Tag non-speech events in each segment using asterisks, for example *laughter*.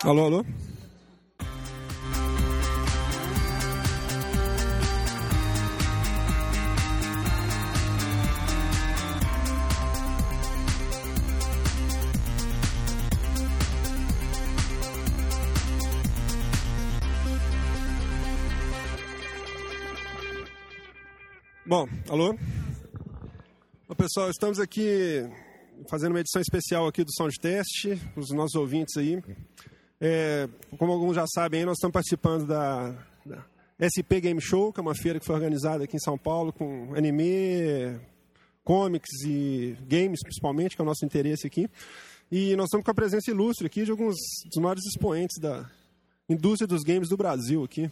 Alô, alô? Bom, alô? Bom, pessoal, estamos aqui fazendo uma edição especial aqui do Sound Test, os nossos ouvintes aí. É, como alguns já sabem, nós estamos participando da, da, SP Game Show, que é uma feira que foi organizada aqui em São Paulo com anime, comics e games, principalmente, que é o nosso interesse aqui. E nós estamos com a presença ilustre aqui de alguns dos maiores expoentes da indústria dos games do Brasil aqui.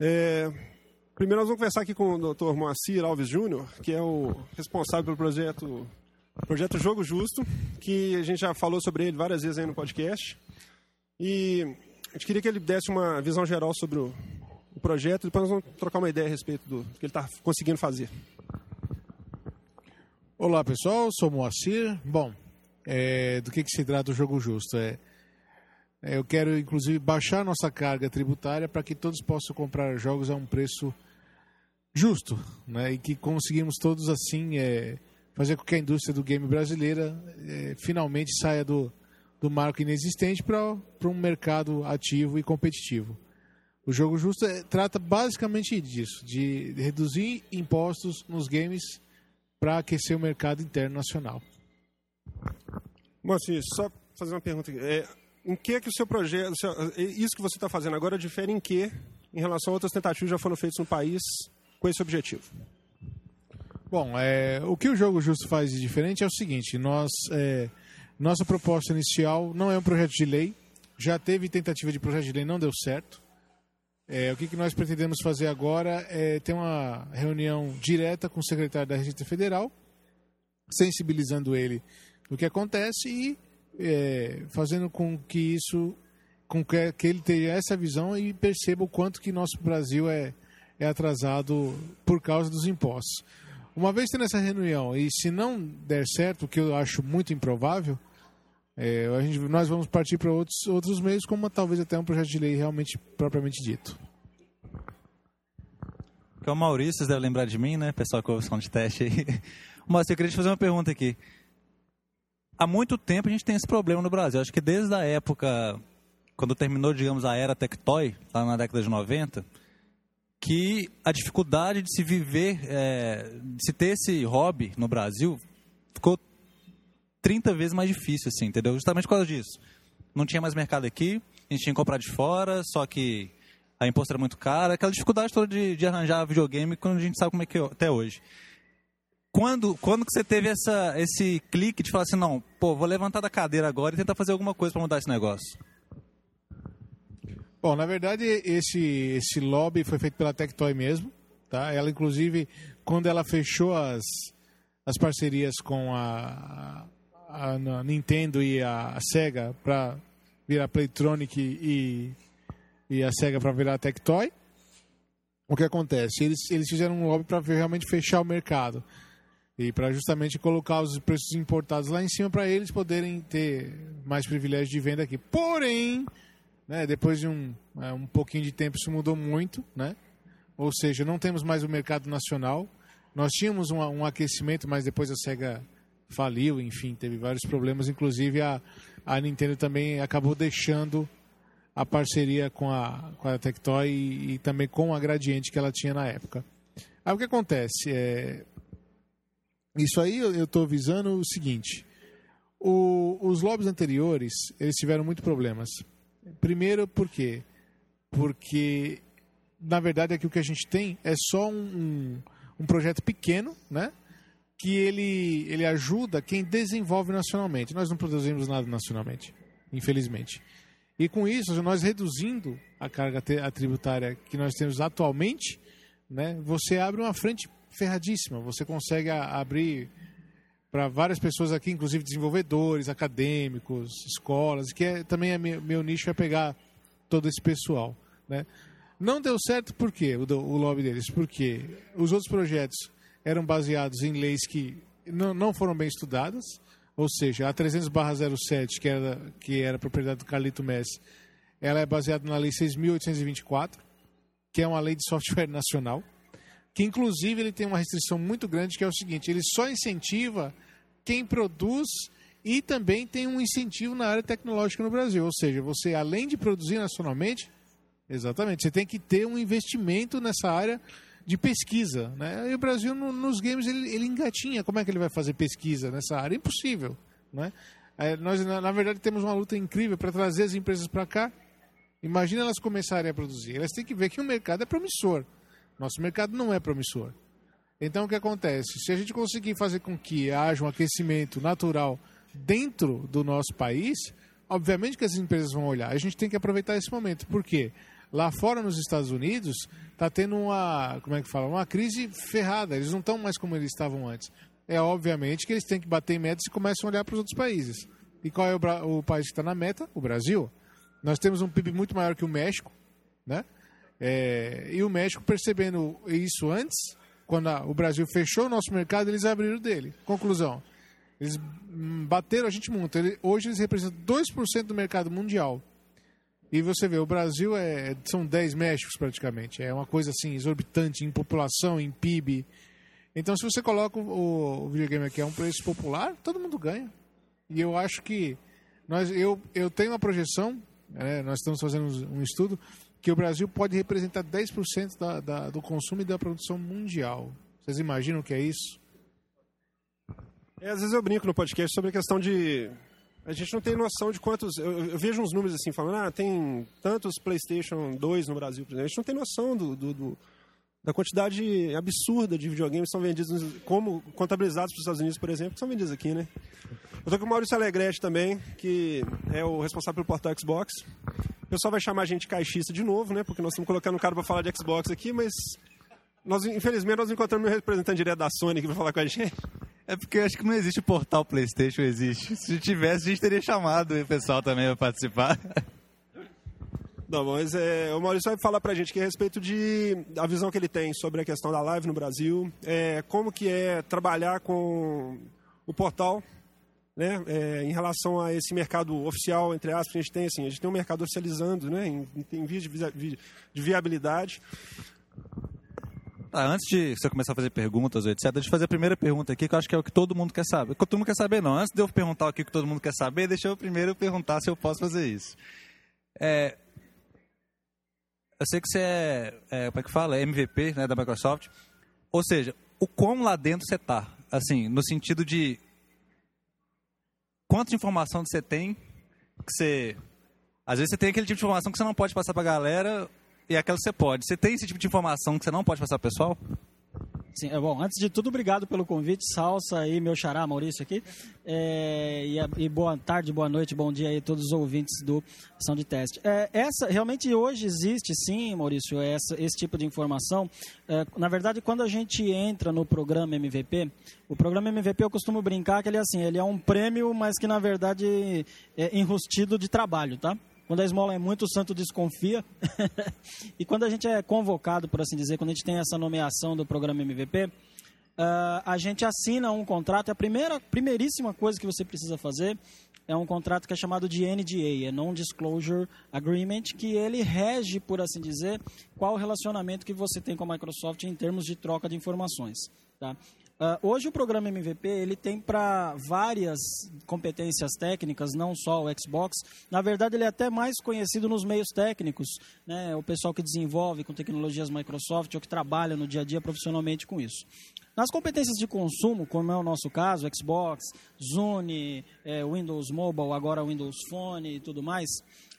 É, primeiro nós vamos conversar aqui com o Dr. Moacir Alves Júnior, que é o responsável pelo projeto Projeto Jogo Justo, que a gente já falou sobre ele várias vezes aí no podcast. E a gente queria que ele desse uma visão geral sobre o, o projeto depois nós vamos trocar uma ideia a respeito do, do que ele está conseguindo fazer. Olá pessoal, sou Moacir. Bom, é, do que, que se trata o Jogo Justo? É, é, eu quero inclusive baixar nossa carga tributária para que todos possam comprar jogos a um preço justo, né? E que conseguimos todos assim é, fazer com que a indústria do game brasileira é, finalmente saia do, do marco inexistente para um mercado ativo e competitivo. O jogo justo é, trata basicamente disso, de reduzir impostos nos games para aquecer o mercado interno nacional. Assim, só fazer uma pergunta. É, em que que o seu projeto, seu, isso que você está fazendo agora difere em que em relação a outras tentativas que já foram feitas no país com esse objetivo? Bom, é, o que o Jogo Justo faz de diferente é o seguinte: nós, é, nossa proposta inicial não é um projeto de lei, já teve tentativa de projeto de lei, não deu certo. É, o que, que nós pretendemos fazer agora é ter uma reunião direta com o secretário da Receita Federal, sensibilizando ele do que acontece e é, fazendo com que isso, com que, que ele tenha essa visão e perceba o quanto que nosso Brasil é, é atrasado por causa dos impostos. Uma vez tendo essa reunião e se não der certo, o que eu acho muito improvável, é, a gente, nós vamos partir para outros, outros meios, como talvez até um projeto de lei realmente propriamente dito. Que é o Maurício, vocês devem lembrar de mim, né? Pessoal que ouve som de teste aí. *laughs* Mas eu queria te fazer uma pergunta aqui. Há muito tempo a gente tem esse problema no Brasil. Acho que desde a época, quando terminou, digamos, a era Tectoy, lá na década de 90, que a dificuldade de se viver, é, de se ter esse hobby no Brasil, ficou 30 vezes mais difícil, assim, entendeu? Justamente por causa disso. Não tinha mais mercado aqui, a gente tinha que comprar de fora, só que a imposto era muito cara, aquela dificuldade toda de, de arranjar videogame quando a gente sabe como é que é até hoje. Quando, quando que você teve essa, esse clique de falar assim, não, pô, vou levantar da cadeira agora e tentar fazer alguma coisa para mudar esse negócio? Bom, na verdade, esse, esse lobby foi feito pela Tectoy mesmo, tá? Ela, inclusive, quando ela fechou as, as parcerias com a, a, a Nintendo e a, a Sega para virar Playtronic e, e a Sega para virar Tectoy, o que acontece? Eles, eles fizeram um lobby para realmente fechar o mercado e para justamente colocar os preços importados lá em cima para eles poderem ter mais privilégio de venda aqui. Porém, né, depois de um, é, um pouquinho de tempo isso mudou muito, né? Ou seja, não temos mais o mercado nacional. Nós tínhamos um, um aquecimento, mas depois a Sega faliu, enfim, teve vários problemas. Inclusive a, a Nintendo também acabou deixando a parceria com a, com a Tectoy e, e também com a Gradiente que ela tinha na época. Aí o que acontece? É, isso aí eu estou visando o seguinte: o, os lobbies anteriores eles tiveram muitos problemas. Primeiro, por quê? Porque, na verdade, aqui o que a gente tem é só um, um projeto pequeno, né? Que ele, ele ajuda quem desenvolve nacionalmente. Nós não produzimos nada nacionalmente, infelizmente. E com isso, nós reduzindo a carga tributária que nós temos atualmente, né, você abre uma frente ferradíssima. Você consegue abrir para várias pessoas aqui, inclusive desenvolvedores, acadêmicos, escolas, que é, também é meu, meu, nicho é pegar todo esse pessoal. Né? Não deu certo por quê, o, o lobby deles? Porque os outros projetos eram baseados em leis que não, não foram bem estudadas, Ou seja, a 300/07, que era que era propriedade do Carlito Messi, ela é baseada na lei 6824, que é uma lei de software nacional, que inclusive ele tem uma restrição muito grande que é o seguinte, ele só incentiva quem produz e também tem um incentivo na área tecnológica no Brasil, ou seja, você além de produzir nacionalmente, exatamente, você tem que ter um investimento nessa área de pesquisa, né? E o Brasil no, nos games ele, ele, engatinha. Como é que ele vai fazer pesquisa nessa área? Impossível, né? É, nós na, na, verdade temos uma luta incrível para trazer as empresas para cá. Imagina elas começarem a produzir. Elas têm que ver que o mercado é promissor. Nosso mercado não é promissor. Então o que acontece? Se a gente conseguir fazer com que haja um aquecimento natural dentro do nosso país, obviamente que as empresas vão olhar. A gente tem que aproveitar esse momento. Por quê? Lá fora nos Estados Unidos está tendo uma, como é que fala, uma crise ferrada. Eles não estão mais como eles estavam antes. É obviamente que eles têm que bater em metas e começam a olhar para os outros países. E qual é o, o país que está na meta? O Brasil. Nós temos um PIB muito maior que o México, né? É, e o México percebendo isso antes, quando a, o Brasil fechou o nosso mercado, eles abriram dele. Conclusão: eles bateram a gente muito. Ele, hoje eles representam 2% do mercado mundial. E você vê, o Brasil é, são 10 Méxicos praticamente. É uma coisa assim, exorbitante em população, em PIB. Então, se você coloca o, o videogame aqui a um preço popular, todo mundo ganha. E eu acho que nós, eu, eu tenho uma projeção, né, nós estamos fazendo um estudo, que o Brasil pode representar 10% da, da, do consumo e da produção mundial. Vocês imaginam o que é isso? É, às vezes eu brinco no podcast sobre a questão de a gente não tem noção de quantos. Eu, eu, vejo uns números assim, falando, ah, tem tantos PlayStation 2 no Brasil, por exemplo. A gente não tem noção do, do, do da quantidade absurda de videogames que são vendidos, como contabilizados para os Estados Unidos, por exemplo, que são vendidos aqui, né? Eu tô com o Maurício Alegrete também, que é o responsável pelo portal Xbox. O pessoal vai chamar a gente caixista de novo, né? Porque nós estamos colocando um cara para falar de Xbox aqui, mas nós, infelizmente, nós encontramos um representante direto da Sony que vai falar com a gente. É porque eu acho que não existe portal PlayStation, existe. Se tivesse, a gente teria chamado o pessoal também para participar. Não, mas é, o Maurício vai falar pra gente que a respeito de a visão que ele tem sobre a questão da live no Brasil, é, como que é trabalhar com o portal, né, é, em relação a esse mercado oficial, entre aspas, a gente tem assim, a gente tem um mercado oficializando, né, em, em vias de, de viabilidade. Ah, antes de você começar a fazer perguntas, etc., deixa eu fazer a primeira pergunta aqui, que eu acho que é o que todo mundo quer saber. Que todo mundo quer saber, não. Antes de eu perguntar o que todo mundo quer saber, deixa eu primeiro perguntar se eu posso fazer isso. É, eu sei que você é, é, como é que fala? É MVP né, da Microsoft. Ou seja, o quão lá dentro você está? Assim, no sentido de quanta informação você tem que você... Às vezes você tem aquele tipo de informação que você não pode passar para a galera e aquela você pode. Você tem esse tipo de informação que você não pode passar pro pessoal? Sim, é bom. Antes de tudo, obrigado pelo convite, Salsa e meu xará, Maurício aqui. É, e, e, boa tarde, boa noite, bom dia aí a todos os ouvintes do Ação de Teste. É, essa, realmente hoje existe sim, Maurício, essa, esse tipo de informação. É, na verdade, quando a gente entra no programa MVP, o programa MVP eu costumo brincar que ele é assim, ele é um prêmio, mas que na verdade é enrustido de trabalho, tá? Quando a esmola é muito, o santo desconfia. *laughs* e quando a gente é convocado, por assim dizer, quando a gente tem essa nomeação do programa MVP, uh, ah, a gente assina um contrato. A primeira, primeiríssima coisa que você precisa fazer é um contrato que é chamado de NDA, é Non-Disclosure Agreement, que ele rege, por assim dizer, qual o relacionamento que você tem com a Microsoft em termos de troca de informações. Tá? Uh, hoje o programa MVP ele tem para várias competências técnicas, não só o Xbox. Na verdade, ele é até mais conhecido nos meios técnicos, né? O pessoal que desenvolve com tecnologias Microsoft ou que trabalha no dia a dia profissionalmente com isso. Nas competências de consumo, como é o nosso caso, Xbox, Zune, é, Windows Mobile, agora Windows Phone e tudo mais,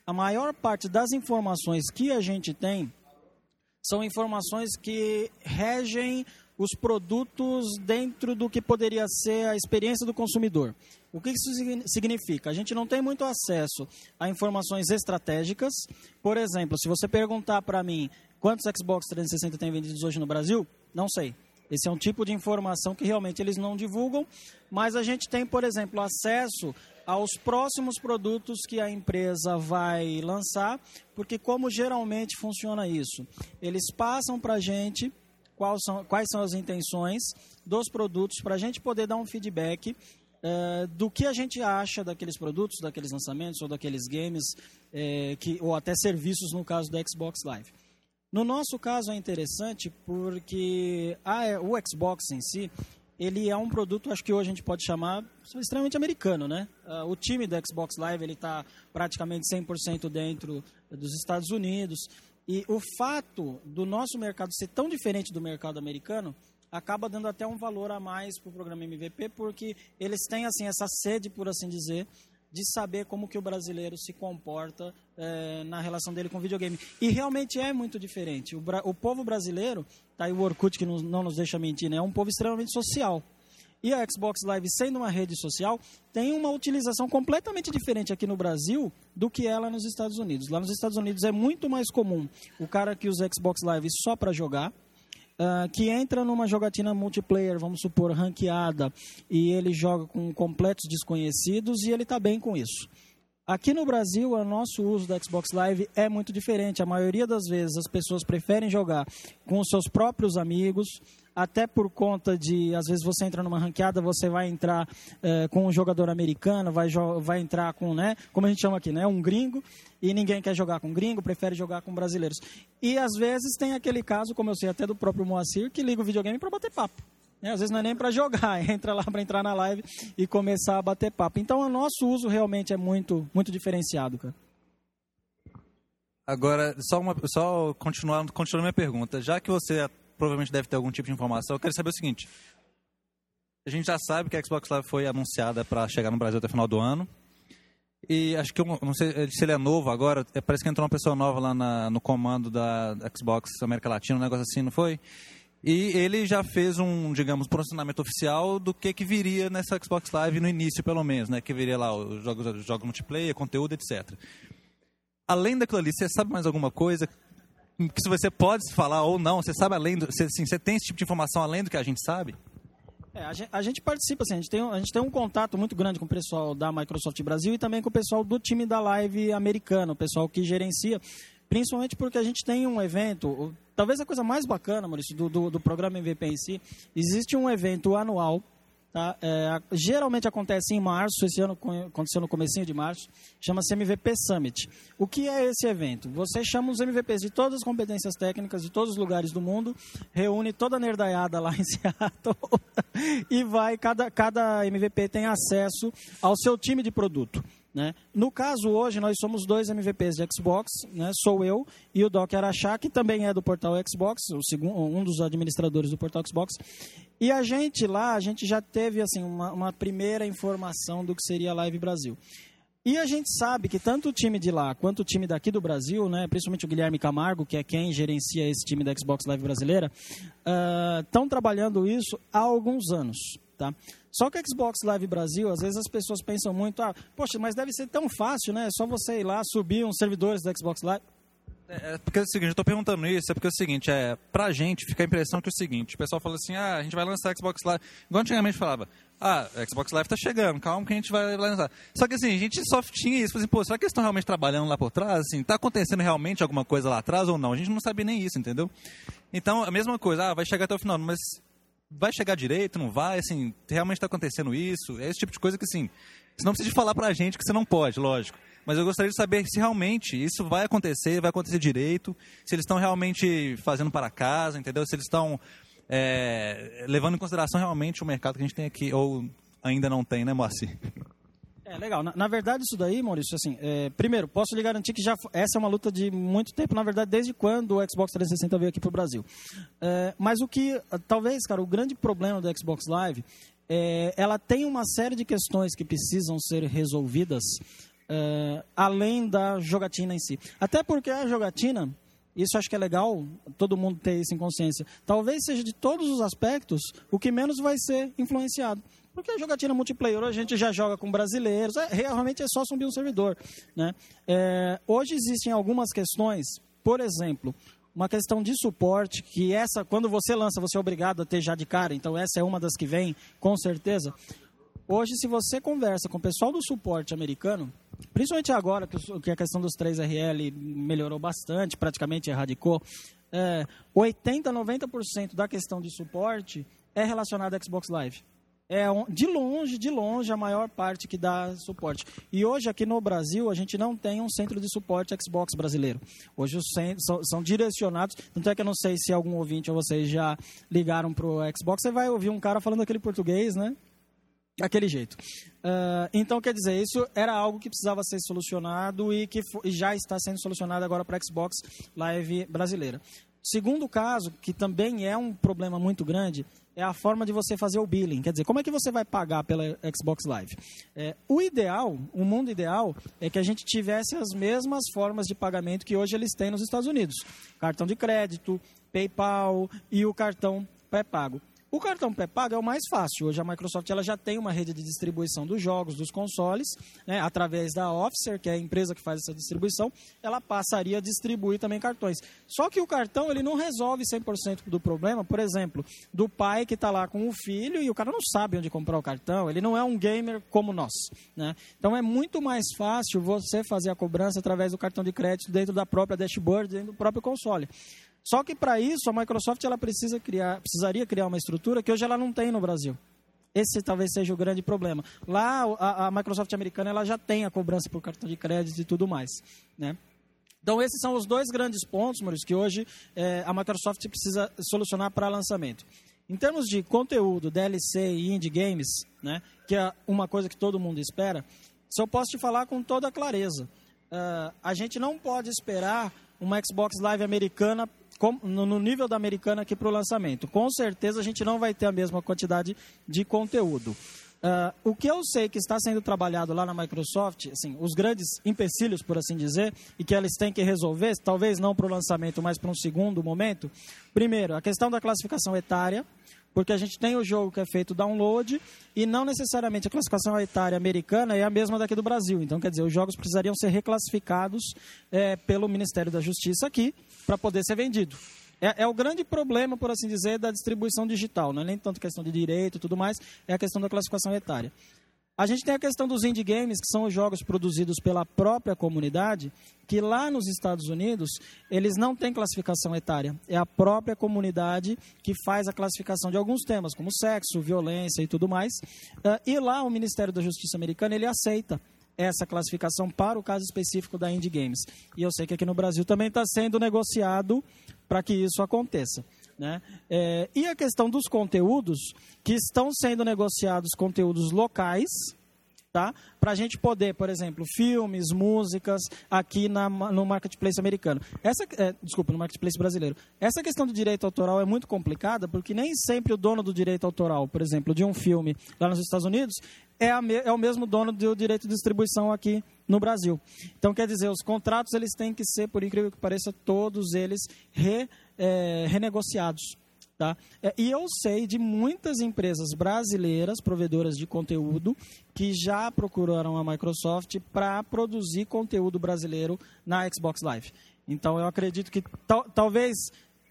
a maior parte das informações que a gente tem são informações que regem os produtos dentro do que poderia ser a experiência do consumidor. O que isso significa? A gente não tem muito acesso a informações estratégicas. Por exemplo, se você perguntar para mim quantos Xbox 360 tem vendidos hoje no Brasil, não sei. Esse é um tipo de informação que realmente eles não divulgam, mas a gente tem, por exemplo, acesso aos próximos produtos que a empresa vai lançar, porque como geralmente funciona isso? Eles passam para a gente quais são, quais são as intenções dos produtos para a gente poder dar um feedback é, do que a gente acha daqueles produtos, daqueles lançamentos ou daqueles games, é, que, ou até serviços no caso do Xbox Live. No nosso caso é interessante porque a, o Xbox em si, ele é um produto, acho que hoje a gente pode chamar extremamente americano, né? Uh, o time do Xbox Live ele está praticamente 100% dentro dos Estados Unidos e o fato do nosso mercado ser tão diferente do mercado americano acaba dando até um valor a mais para o programa MVP porque eles têm assim essa sede, por assim dizer, de saber como que o brasileiro se comporta é, na relação dele com o videogame. E realmente é muito diferente. O, o povo brasileiro, tá aí o Orkut que não, não nos deixa mentir, né? é um povo extremamente social. E a Xbox Live, sendo uma rede social, tem uma utilização completamente diferente aqui no Brasil do que ela nos Estados Unidos. Lá nos Estados Unidos é muito mais comum o cara que usa Xbox Live só para jogar, Uh, que entra numa jogatina multiplayer, vamos supor, ranqueada, e ele joga com completos desconhecidos e ele está bem com isso. Aqui no Brasil, o nosso uso da Xbox Live é muito diferente. A maioria das vezes as pessoas preferem jogar com os seus próprios amigos, até por conta de, às vezes você entra numa ranqueada, você vai entrar é, com um jogador americano, vai, vai entrar com, né, como a gente chama aqui, né, um gringo, e ninguém quer jogar com gringo, prefere jogar com brasileiros. E às vezes tem aquele caso, como eu sei até do próprio Moacir, que liga o videogame para bater papo. Né? Às vezes não é nem para jogar, *laughs* entra lá para entrar na live e começar a bater papo. Então o nosso uso realmente é muito, muito diferenciado, cara. Agora, só, uma, só continuando, continuando minha pergunta. Já que você provavelmente deve ter algum tipo de informação. Eu quero saber o seguinte: a gente já sabe que a Xbox Live foi anunciada para chegar no Brasil até o final do ano. E acho que, não sei se ele é novo agora, é, parece que entrou uma pessoa nova lá na, no comando da Xbox América Latina, um negócio assim, não foi? E ele já fez um, digamos, posicionamento oficial do que, que viria nessa Xbox Live no início, pelo menos, né? Que viria lá os jogos, jogos multiplayer, conteúdo, etc. Além daquilo ali, você sabe mais alguma coisa que se você pode falar ou não, você sabe além do, você, assim, você tem esse tipo de informação além do que a gente sabe? É, a, gente, a, gente, participa, assim, a gente, tem, a gente tem um contato muito grande com o pessoal da Microsoft Brasil e também com o pessoal do time da Live americano, o pessoal que gerencia, principalmente porque a gente tem um evento, talvez a coisa mais bacana, Maurício, do, do, do programa MVP em si, existe um evento anual Tá? É, geralmente acontece em março, esse ano aconteceu no comecinho de março, chama-se MVP Summit. O que é esse evento? Você chama os MVPs de todas as competências técnicas de todos os lugares do mundo, reúne toda a nerdaiada lá *laughs* em Seattle *laughs* e vai, cada, cada MVP tem acesso ao seu time de produto. Né? No caso, hoje, nós somos dois MVPs de Xbox, né? sou eu e o Doc Araxá, que também é do portal Xbox, um dos administradores do portal Xbox. E a gente lá, a gente já teve assim, uma, uma primeira informação do que seria a Live Brasil. E a gente sabe que tanto o time de lá quanto o time daqui do Brasil, né, principalmente o Guilherme Camargo, que é quem gerencia esse time da Xbox Live brasileira, estão uh, trabalhando isso há alguns anos. Tá? Só que Xbox Live Brasil, às vezes as pessoas pensam muito, ah, poxa, mas deve ser tão fácil, né? É só você ir lá, subir uns servidores da Xbox Live. É, é porque é o seguinte, eu tô perguntando isso, é porque é o seguinte, é, pra gente fica a impressão que é o seguinte, o pessoal fala assim, ah, a gente vai lançar Xbox Live, igual antigamente falava, ah, Xbox Live tá chegando, calma que a gente vai lançar. Só que assim, a gente só tinha isso, assim, pô, será que eles estão realmente trabalhando lá por trás, assim, tá acontecendo realmente alguma coisa lá atrás ou não? A gente não sabia nem isso, entendeu? Então, a mesma coisa, ah, vai chegar até o final, mas vai chegar direito, não vai, assim, realmente está acontecendo isso? É esse tipo de coisa que, assim, você não precisa falar para a gente que você não pode, lógico. Mas eu gostaria de saber se realmente isso vai acontecer, vai acontecer direito, se eles estão realmente fazendo para casa, entendeu? Se eles estão é, levando em consideração realmente o mercado que a gente tem aqui, ou ainda não tem, né, Moacir? É legal. Na, na, verdade, isso daí, Maurício, assim, é, primeiro, posso lhe garantir que já essa é uma luta de muito tempo, na verdade, desde quando o Xbox 360 veio aqui para o Brasil. É, mas o que, talvez, cara, o grande problema do Xbox Live é, ela tem uma série de questões que precisam ser resolvidas é, além da jogatina em si. Até porque a jogatina, isso acho que é legal todo mundo ter isso em consciência, talvez seja de todos os aspectos o que menos vai ser influenciado. Porque a jogatina multiplayer a gente já joga com brasileiros, é, realmente é só subir um servidor. Né? É, hoje existem algumas questões, por exemplo, uma questão de suporte, que essa, quando você lança, você é obrigado a ter já de cara, então essa é uma das que vem, com certeza. Hoje, se você conversa com o pessoal do suporte americano, principalmente agora que a questão dos 3RL melhorou bastante, praticamente erradicou, é, 80, 90% da questão de suporte é relacionada ao Xbox Live. É de longe, de longe, a maior parte que dá suporte. E hoje, aqui no Brasil, a gente não tem um centro de suporte Xbox brasileiro. Hoje os centros são, são direcionados. Tanto é que eu não sei se algum ouvinte ou vocês já ligaram pro Xbox, você vai ouvir um cara falando aquele português, né? Daquele jeito. Ah, então, quer dizer, isso era algo que precisava ser solucionado e que já está sendo solucionado agora para a Xbox Live brasileira. Segundo caso, que também é um problema muito grande, é a forma de você fazer o billing. Quer dizer, como é que você vai pagar pela Xbox Live? É, o ideal, o mundo ideal, é que a gente tivesse as mesmas formas de pagamento que hoje eles têm nos Estados Unidos: cartão de crédito, PayPal e o cartão pré-pago. O cartão pré-pago é o mais fácil. Hoje a Microsoft ela já tem uma rede de distribuição dos jogos, dos consoles, né, através da Officer, que é a empresa que faz essa distribuição, ela passaria a distribuir também cartões. Só que o cartão ele não resolve 100% do problema, por exemplo, do pai que está lá com o filho e o cara não sabe onde comprar o cartão, ele não é um gamer como nós. Né? Então é muito mais fácil você fazer a cobrança através do cartão de crédito dentro da própria dashboard, dentro do próprio console. Só que para isso a Microsoft ela precisa criar, precisaria criar uma estrutura que hoje ela não tem no Brasil. Esse talvez seja o grande problema. Lá a, a Microsoft americana ela já tem a cobrança por cartão de crédito e tudo mais, né? Então esses são os dois grandes pontos, Maurício, que hoje eh, a Microsoft precisa solucionar para lançamento. Em termos de conteúdo, DLC e indie games, né, que é uma coisa que todo mundo espera, se eu posso te falar com toda clareza, ah, a gente não pode esperar uma Xbox Live americana no, nível da americana aqui para o lançamento. Com certeza a gente não vai ter a mesma quantidade de conteúdo. Ah, o que eu sei que está sendo trabalhado lá na Microsoft, assim, os grandes empecilhos, por assim dizer, e que eles têm que resolver, talvez não para o lançamento, mas para um segundo momento. Primeiro, a questão da classificação etária, porque a gente tem o jogo que é feito download e não necessariamente a classificação etária americana é a mesma daqui do Brasil. Então, quer dizer, os jogos precisariam ser reclassificados eh, pelo Ministério da Justiça aqui para poder ser vendido. É, é o grande problema, por assim dizer, da distribuição digital. Não é nem tanto questão de direito e tudo mais, é a questão da classificação etária. A gente tem a questão dos indie games, que são os jogos produzidos pela própria comunidade, que lá nos Estados Unidos, eles não têm classificação etária. É a própria comunidade que faz a classificação de alguns temas, como sexo, violência e tudo mais. Ah, E lá o Ministério da Justiça americano, ele aceita essa classificação para o caso específico da Indie Games. E eu sei que aqui no Brasil também está sendo negociado para que isso aconteça. Né? É, e a questão dos conteúdos, que estão sendo negociados conteúdos locais, tá? para a gente poder, por exemplo, filmes, músicas, aqui na, no marketplace americano. Essa, é, desculpa, no marketplace brasileiro. Essa questão do direito autoral é muito complicada, porque nem sempre o dono do direito autoral, por exemplo, de um filme lá nos Estados Unidos, é, a é o mesmo dono do direito de distribuição aqui no Brasil. Então, quer dizer, os contratos eles têm que ser, por incrível que pareça, todos eles re, é, renegociados. Tá? É, E eu sei de muitas empresas brasileiras, provedoras de conteúdo, que já procuraram a Microsoft para produzir conteúdo brasileiro na Xbox Live. Então eu acredito que tal- talvez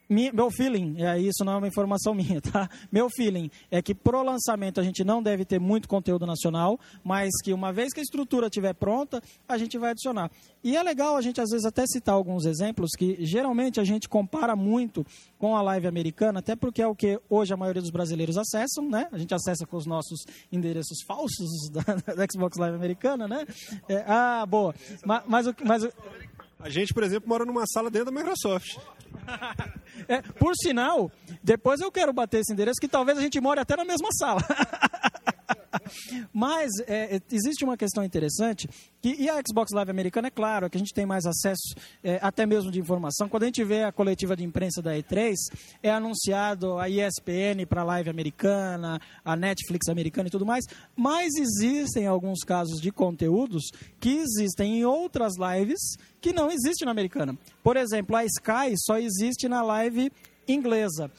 meu feeling, é isso não é uma informação *laughs* minha, tá? Meu feeling é que pro lançamento a gente não deve ter muito conteúdo nacional, mas que uma vez que a estrutura estiver pronta, a gente vai adicionar. E é legal a gente às vezes até citar alguns exemplos que geralmente a gente compara muito com a live americana, até porque é o que hoje a maioria dos brasileiros acessam, né? A gente acessa com os nossos endereços falsos *laughs* da, da Xbox Live americana, né? É, ah, boa. Ma- Mas, o, mas A gente, por exemplo, mora numa sala dentro da Microsoft. *laughs* É, por sinal, depois eu quero bater esse endereço que talvez a gente more até na mesma sala. *laughs* *laughs* Mas é, é, existe uma questão interessante que, e a Xbox Live americana, é claro, que a gente tem mais acesso é, até mesmo de informação. Quando a gente vê a coletiva de imprensa da E3, é anunciado a ESPN para a Live americana, a Netflix americana e tudo mais, mas existem alguns casos de conteúdos que existem em outras lives que não existem na americana. Por exemplo, a Sky só existe na live inglesa.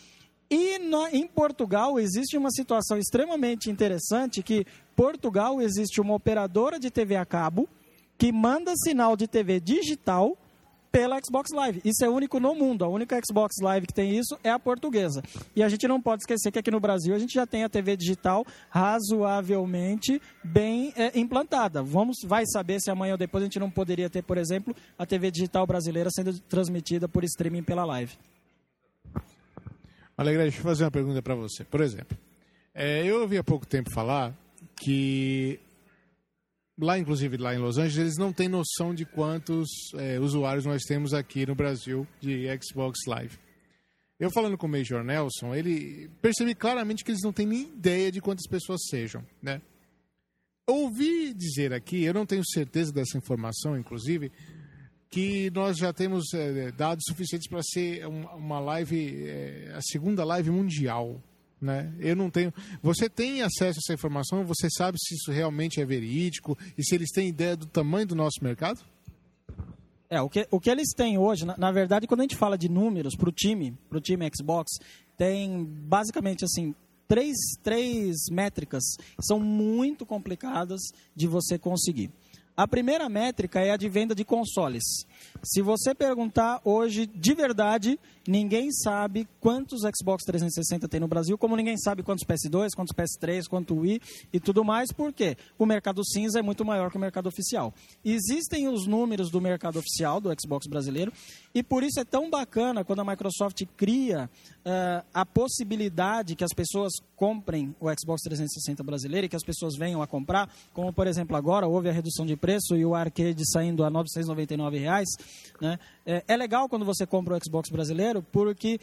E em Portugal existe uma situação extremamente interessante que Portugal existe uma operadora de TV a cabo que manda sinal de TV digital pela Xbox Live. Isso é único no mundo. A única Xbox Live que tem isso é a portuguesa. E a gente não pode esquecer que aqui no Brasil a gente já tem a TV digital razoavelmente bem é, implantada. Vamos, vai saber se amanhã ou depois a gente não poderia ter, por exemplo, a TV digital brasileira sendo transmitida por streaming pela Live. Alegre, deixa eu fazer uma pergunta para você. Por exemplo, É, eu ouvi há pouco tempo falar que lá, inclusive lá em Los Angeles, eles não têm noção de quantos é, usuários nós temos aqui no Brasil de Xbox Live. Eu falando com o Major Nelson, ele percebi claramente que eles não têm nem ideia de quantas pessoas sejam, né? Ouvi dizer aqui, eu não tenho certeza dessa informação, inclusive, que nós já temos é, dados suficientes para ser uma live, é, a segunda live mundial né? Eu não tenho. Você tem acesso a essa informação? Você sabe se isso realmente é verídico e se eles têm ideia do tamanho do nosso mercado? É, o que, o que eles têm hoje, na, na verdade, quando a gente fala de números para o time, para o time Xbox, tem basicamente assim três, três métricas que são muito complicadas de você conseguir. A primeira métrica é a de venda de consoles. Se você perguntar hoje, de verdade, ninguém sabe quantos Xbox 360 tem no Brasil, como ninguém sabe quantos PS2, quantos PS3, quanto Wii e tudo mais, porque o mercado cinza é muito maior que o mercado oficial. Existem os números do mercado oficial do Xbox brasileiro e por isso é tão bacana quando a Microsoft cria uh, a possibilidade que as pessoas comprem o Xbox 360 brasileiro e que as pessoas venham a comprar, como por exemplo agora houve a redução de preço e o arcade saindo a 999 reais, né? é, é legal quando você compra o Xbox brasileiro porque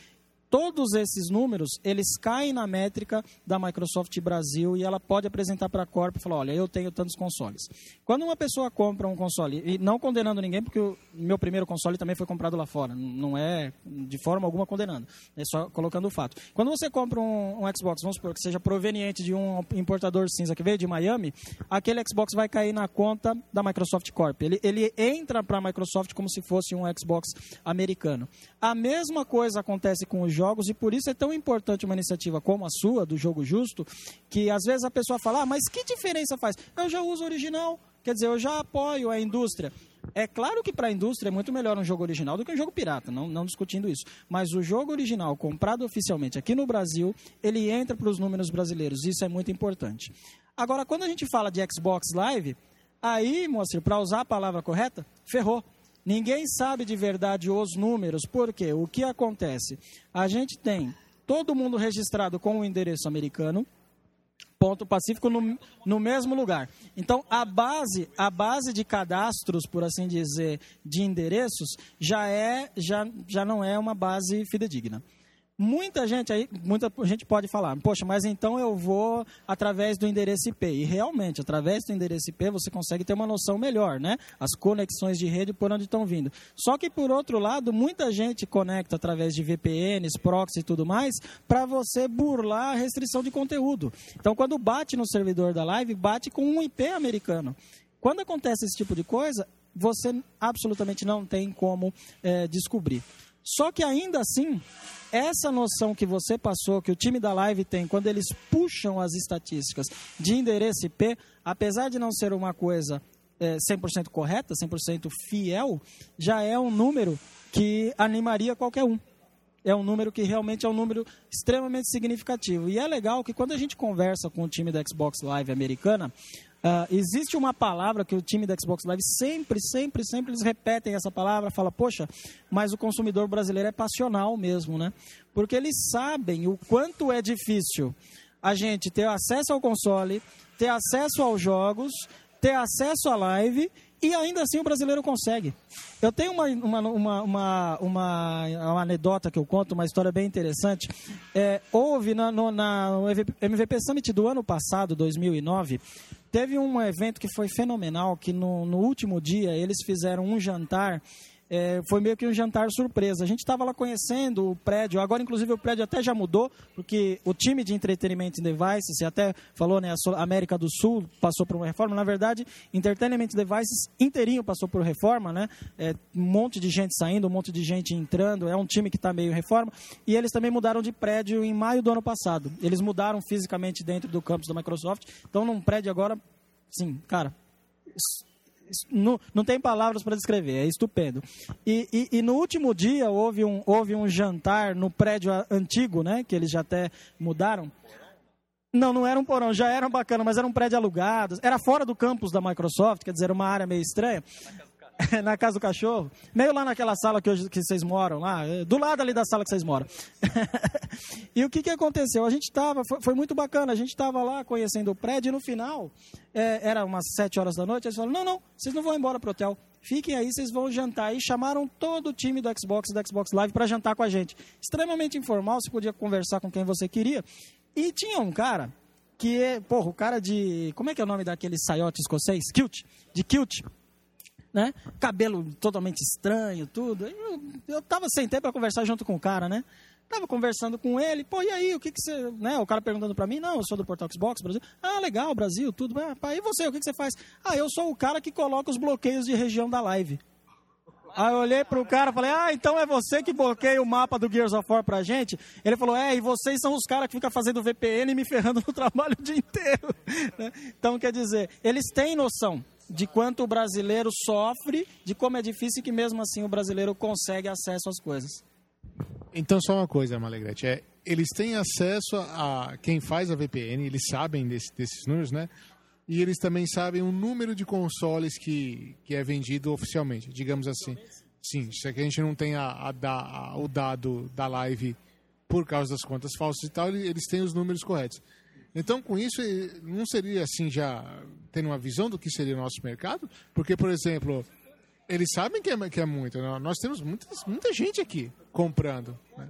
todos esses números, eles caem na métrica da Microsoft Brasil e ela pode apresentar para a Corp e falar, olha, eu tenho tantos consoles. Quando uma pessoa compra um console, e não condenando ninguém, porque o meu primeiro console também foi comprado lá fora, não é de forma alguma condenando, é só colocando o fato. Quando você compra um, um Xbox, vamos supor que seja proveniente de um importador cinza que veio de Miami, aquele Xbox vai cair na conta da Microsoft Corp. Ele, ele entra para a Microsoft como se fosse um Xbox americano. A mesma coisa acontece com os jogos e por isso é tão importante uma iniciativa como a sua, do Jogo Justo, que às vezes a pessoa fala, ah, mas que diferença faz? Eu já uso original, quer dizer, eu já apoio a indústria. É claro que para a indústria é muito melhor um jogo original do que um jogo pirata, não, não discutindo isso. Mas o jogo original, comprado oficialmente aqui no Brasil, ele entra para os números brasileiros. Isso é muito importante. Agora, quando a gente fala de Xbox Live, aí, moço, para usar a palavra correta, ferrou. Ninguém sabe de verdade os números, porque o que acontece? A gente tem todo mundo registrado com o endereço americano, ponto pacífico no, no mesmo lugar. Então a base, a base de cadastros, por assim dizer, de endereços já é já, já não é uma base fidedigna. Muita gente aí, muita gente pode falar, poxa, mas então eu vou através do endereço IP. E realmente, através do endereço IP, você consegue ter uma noção melhor, né? As conexões de rede por onde estão vindo. Só que, por outro lado, muita gente conecta através de VPNs, proxy e tudo mais, para você burlar a restrição de conteúdo. Então, quando bate no servidor da live, bate com um IP americano. Quando acontece esse tipo de coisa, você absolutamente não tem como é, descobrir. Só que ainda assim, essa noção que você passou, que o time da live tem, quando eles puxam as estatísticas de endereço IP, apesar de não ser uma coisa é, 100% correta, 100% fiel, já é um número que animaria qualquer um. É um número que realmente é um número extremamente significativo. E é legal que quando a gente conversa com o time da Xbox Live americana, Uh, existe uma palavra que o time da Xbox Live sempre, sempre, sempre eles repetem essa palavra, fala, poxa, mas o consumidor brasileiro é passional mesmo, né? Porque eles sabem o quanto é difícil a gente ter acesso ao console, ter acesso aos jogos, ter acesso à live e ainda assim o brasileiro consegue. Eu tenho uma, uma, uma, uma, uma, uma anedota que eu conto, uma história bem interessante. É, houve na, no, na, MVP Summit do ano passado, 2009, Teve um evento que foi fenomenal, que no, no último dia eles fizeram um jantar é, foi meio que um jantar surpresa. A gente estava lá conhecendo o prédio, agora inclusive o prédio até já mudou, porque o time de entretenimento devices, você até falou, né, a América do Sul passou por uma reforma, na verdade, Entertainment Devices inteirinho passou por reforma, né, é, um monte de gente saindo, um monte de gente entrando, é um time que está meio reforma, e eles também mudaram de prédio em maio do ano passado. Eles mudaram fisicamente dentro do campus da Microsoft, então num prédio agora, sim, cara, não, não tem palavras para descrever, é estupendo. E, e, e, no último dia houve um, houve um jantar no prédio antigo, né? Que eles já até mudaram. Não, não era um porão, já era bacana, mas era um prédio alugado. Era fora do campus da Microsoft, quer dizer, uma área meio estranha. *laughs* na casa do cachorro, meio lá naquela sala que, hoje, que vocês moram, lá, eh, do lado ali da sala que vocês moram. *laughs* e o que, que aconteceu? A gente estava, foi, foi, muito bacana, a gente estava lá conhecendo o prédio e no final, é, era umas sete horas da noite, eles falaram, não, não, vocês não vão embora pro hotel, fiquem aí, vocês vão jantar. E chamaram todo o time do Xbox do Xbox Live para jantar com a gente. Extremamente informal, você podia conversar com quem você queria. E tinha um cara que é, porra, o cara de. Como é que é o nome daquele saiote escocês? Kilt. De Kilt. Né? Cabelo totalmente estranho, tudo. Eu, eu tava sentei para conversar junto com o cara, né? Tava conversando com ele, pô, e aí, o que que você. Né? O cara perguntando para mim, não, eu sou do Portal Xbox Brasil. Ah, legal, Brasil, tudo. Ah, e você, o que que você faz? Ah, eu sou o cara que coloca os bloqueios de região da live. Aí eu olhei pro cara e falei, ah, então é você que bloqueia o mapa do Gears of War pra gente? Ele falou, é, e vocês são os caras que ficam fazendo VPN e me ferrando no *laughs* trabalho o dia inteiro. *laughs* Né? então, quer dizer, eles têm noção de quanto o brasileiro sofre, de como é difícil que mesmo assim o brasileiro consegue acesso às coisas. Então, só uma coisa, Malegrete, é, eles têm acesso a quem faz a VPN, eles sabem desse, desses números, né? e eles também sabem o número de consoles que, que é vendido oficialmente, digamos assim. Sim, se é que a gente não tem a, a, a, o dado da live por causa das contas falsas e tal, eles têm os números corretos. Então, com isso, não seria assim já tendo uma visão do que seria o nosso mercado? Porque, por exemplo, eles sabem que é, que é muito. Né? Nós temos muitas, muita gente aqui comprando. Né?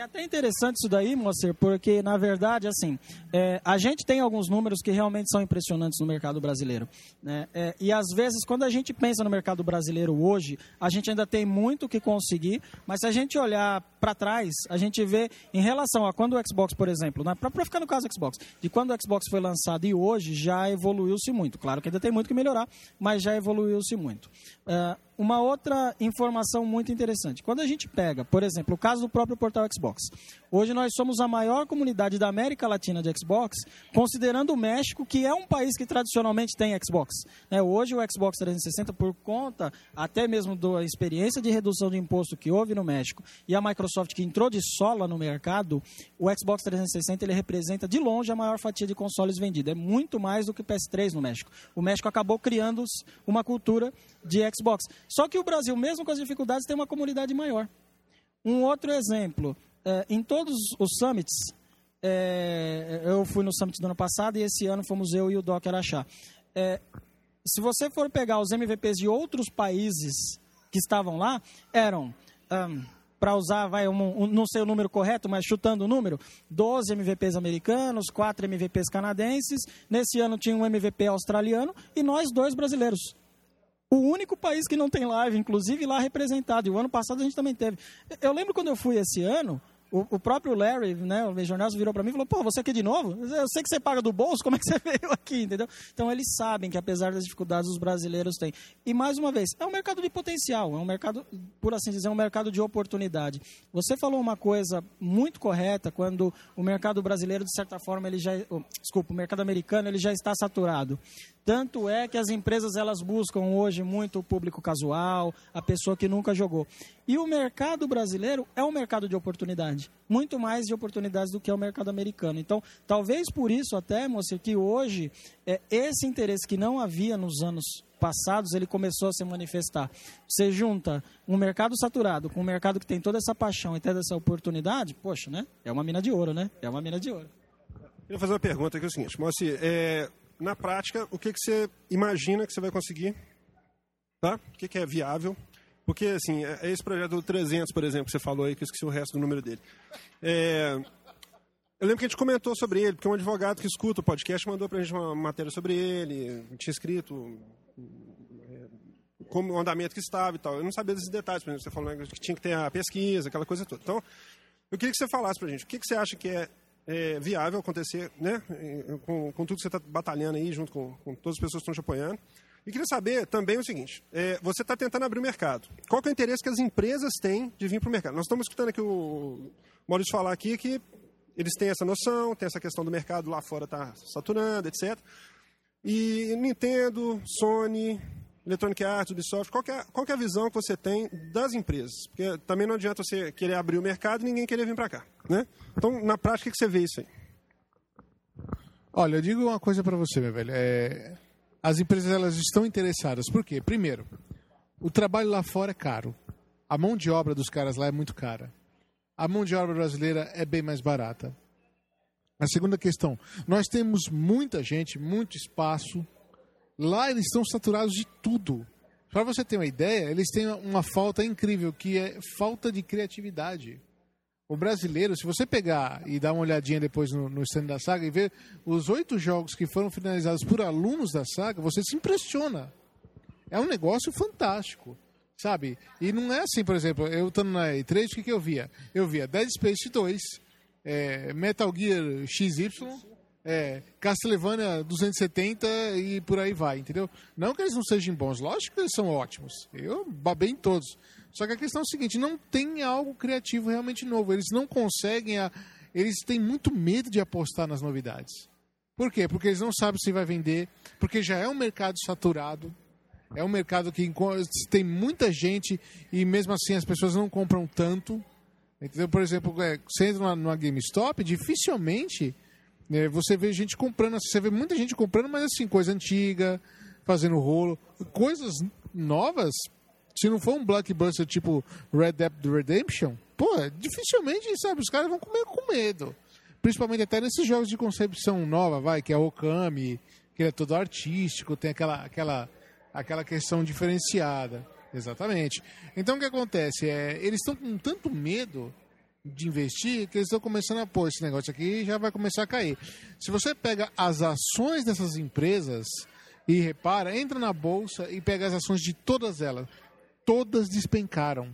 É até interessante isso daí, Moacir, porque na verdade, assim, é, a gente tem alguns números que realmente são impressionantes no mercado brasileiro. Né? É, e às vezes, quando a gente pensa no mercado brasileiro hoje, a gente ainda tem muito que conseguir, mas se a gente olhar para trás, a gente vê em relação a quando o Xbox, por exemplo, né? para ficar no caso do Xbox, de quando o Xbox foi lançado e hoje já evoluiu-se muito. Claro que ainda tem muito que melhorar, mas já evoluiu-se muito. Uh, uma outra informação muito interessante. Quando a gente pega, por exemplo, o caso do próprio portal Xbox. Hoje nós somos a maior comunidade da América Latina de Xbox, considerando o México, que é um país que tradicionalmente tem Xbox. É, hoje o Xbox 360, por conta até mesmo da experiência de redução de imposto que houve no México e a Microsoft que entrou de sola no mercado, o Xbox 360 ele representa de longe a maior fatia de consoles vendidos. É muito mais do que o PS3 no México. O México acabou criando uma cultura de Xbox. Só que o Brasil, mesmo com as dificuldades, tem uma comunidade maior. Um outro exemplo, é, em todos os summits, é, eu fui no summit do ano passado e esse ano fomos eu e o Doc Araxá. É, se você for pegar os MVPs de outros países que estavam lá, eram, um, para usar, vai, um, um, não sei o número correto, mas chutando o número, 12 MVPs americanos, 4 MVPs canadenses, nesse ano tinha um MVP australiano e nós dois brasileiros o único país que não tem live, inclusive lá representado. E o ano passado a gente também teve. Eu lembro quando eu fui esse ano, o, o, próprio Larry, né, o Legionais virou para mim e falou: Pô, você aqui de novo? Eu sei que você paga do bolso, como é que você *laughs* veio aqui? Entendeu? Então eles sabem que apesar das dificuldades os brasileiros têm. E mais uma vez, é um mercado de potencial, é um mercado, por assim dizer, é um mercado de oportunidade. Você falou uma coisa muito correta quando o mercado brasileiro, de certa forma, ele já. Oh, desculpa, o mercado americano ele já está saturado. Tanto é que as empresas elas buscam hoje muito o público casual, a pessoa que nunca jogou. E o mercado brasileiro é um mercado de oportunidade, muito mais de oportunidades do que é o mercado americano. Então, talvez por isso até, moça, que hoje é, esse interesse que não havia nos anos passados, ele começou a se manifestar. Você junta um mercado saturado com um mercado que tem toda essa paixão e toda essa oportunidade, poxa, né? É uma mina de ouro, né? É uma mina de ouro. Eu queria fazer uma pergunta aqui, é o seguinte, Moacir, é, na prática, o que, que você imagina que você vai conseguir? Tá? O que, que é viável? Porque, assim, é, é esse projeto do 300, por exemplo, que você falou aí, que eu esqueci o resto do número dele. É, eu lembro que a gente comentou sobre ele, porque um advogado que escuta o podcast mandou para a gente uma matéria sobre ele, tinha escrito é, como o andamento que estava e tal. Eu não sabia desses detalhes, por exemplo, você falou que tinha que ter a pesquisa, aquela coisa toda. Então, eu queria que você falasse para a gente, o que, que você acha que é é, viável acontecer, né? Com, com tudo que você está batalhando aí, junto com, com, todas as pessoas que estão te apoiando. E queria saber também o seguinte: é, você está tentando abrir o mercado. Qual é o interesse que as empresas têm de vir para o mercado? Nós estamos escutando aqui o Maurício falar aqui que eles têm essa noção, tem essa questão do mercado lá fora está saturando, etc. E Nintendo, Sony, Electronic Arts, Ubisoft, qual é, qual é a visão que você tem das empresas? Porque também não adianta você querer abrir o mercado e ninguém querer vir para cá, né? Então, na prática, o que você vê isso aí? Olha, eu digo uma coisa para você, meu velho. É... As empresas elas estão interessadas. Por quê? Primeiro, o trabalho lá fora é caro. A mão de obra dos caras lá é muito cara. A mão de obra brasileira é bem mais barata. A segunda questão, nós temos muita gente, muito espaço. Lá eles estão saturados de tudo. Para você ter uma ideia, eles têm uma falta incrível, que é falta de criatividade. O brasileiro, se você pegar e dar uma olhadinha depois no, no stand da saga e ver os oito jogos que foram finalizados por alunos da saga, você se impressiona. É um negócio fantástico, sabe? E não é assim, por exemplo, eu estando na E3, o que, que eu via? Eu via Dead Space 2, é, Metal Gear XY, é, Castlevania 270 e por aí vai, entendeu? Não que eles não sejam bons, lógico que eles são ótimos. Eu babei em todos. Só que a questão é o seguinte, não tem algo criativo realmente novo. Eles não conseguem, a... eles têm muito medo de apostar nas novidades. Por quê? Porque eles não sabem se vai vender, porque já é um mercado saturado, é um mercado que tem muita gente e mesmo assim as pessoas não compram tanto. Entendeu? Por exemplo, é, você entra numa GameStop, dificilmente é, você vê gente comprando, assim, você vê muita gente comprando, mas assim, coisa antiga, fazendo rolo. Coisas novas, se não for um blockbuster tipo Red Dead Redemption, pô, dificilmente, sabe, os caras vão comer com medo. Principalmente até nesses jogos de concepção nova, vai, que é Okami, que é todo artístico, tem aquela, aquela, aquela questão diferenciada. Exatamente. Então o que acontece? É, eles estão com tanto medo de investir que eles estão começando a pôr esse negócio aqui já vai começar a cair. Se você pega as ações dessas empresas e repara, entra na bolsa e pega as ações de todas elas, todas despencaram.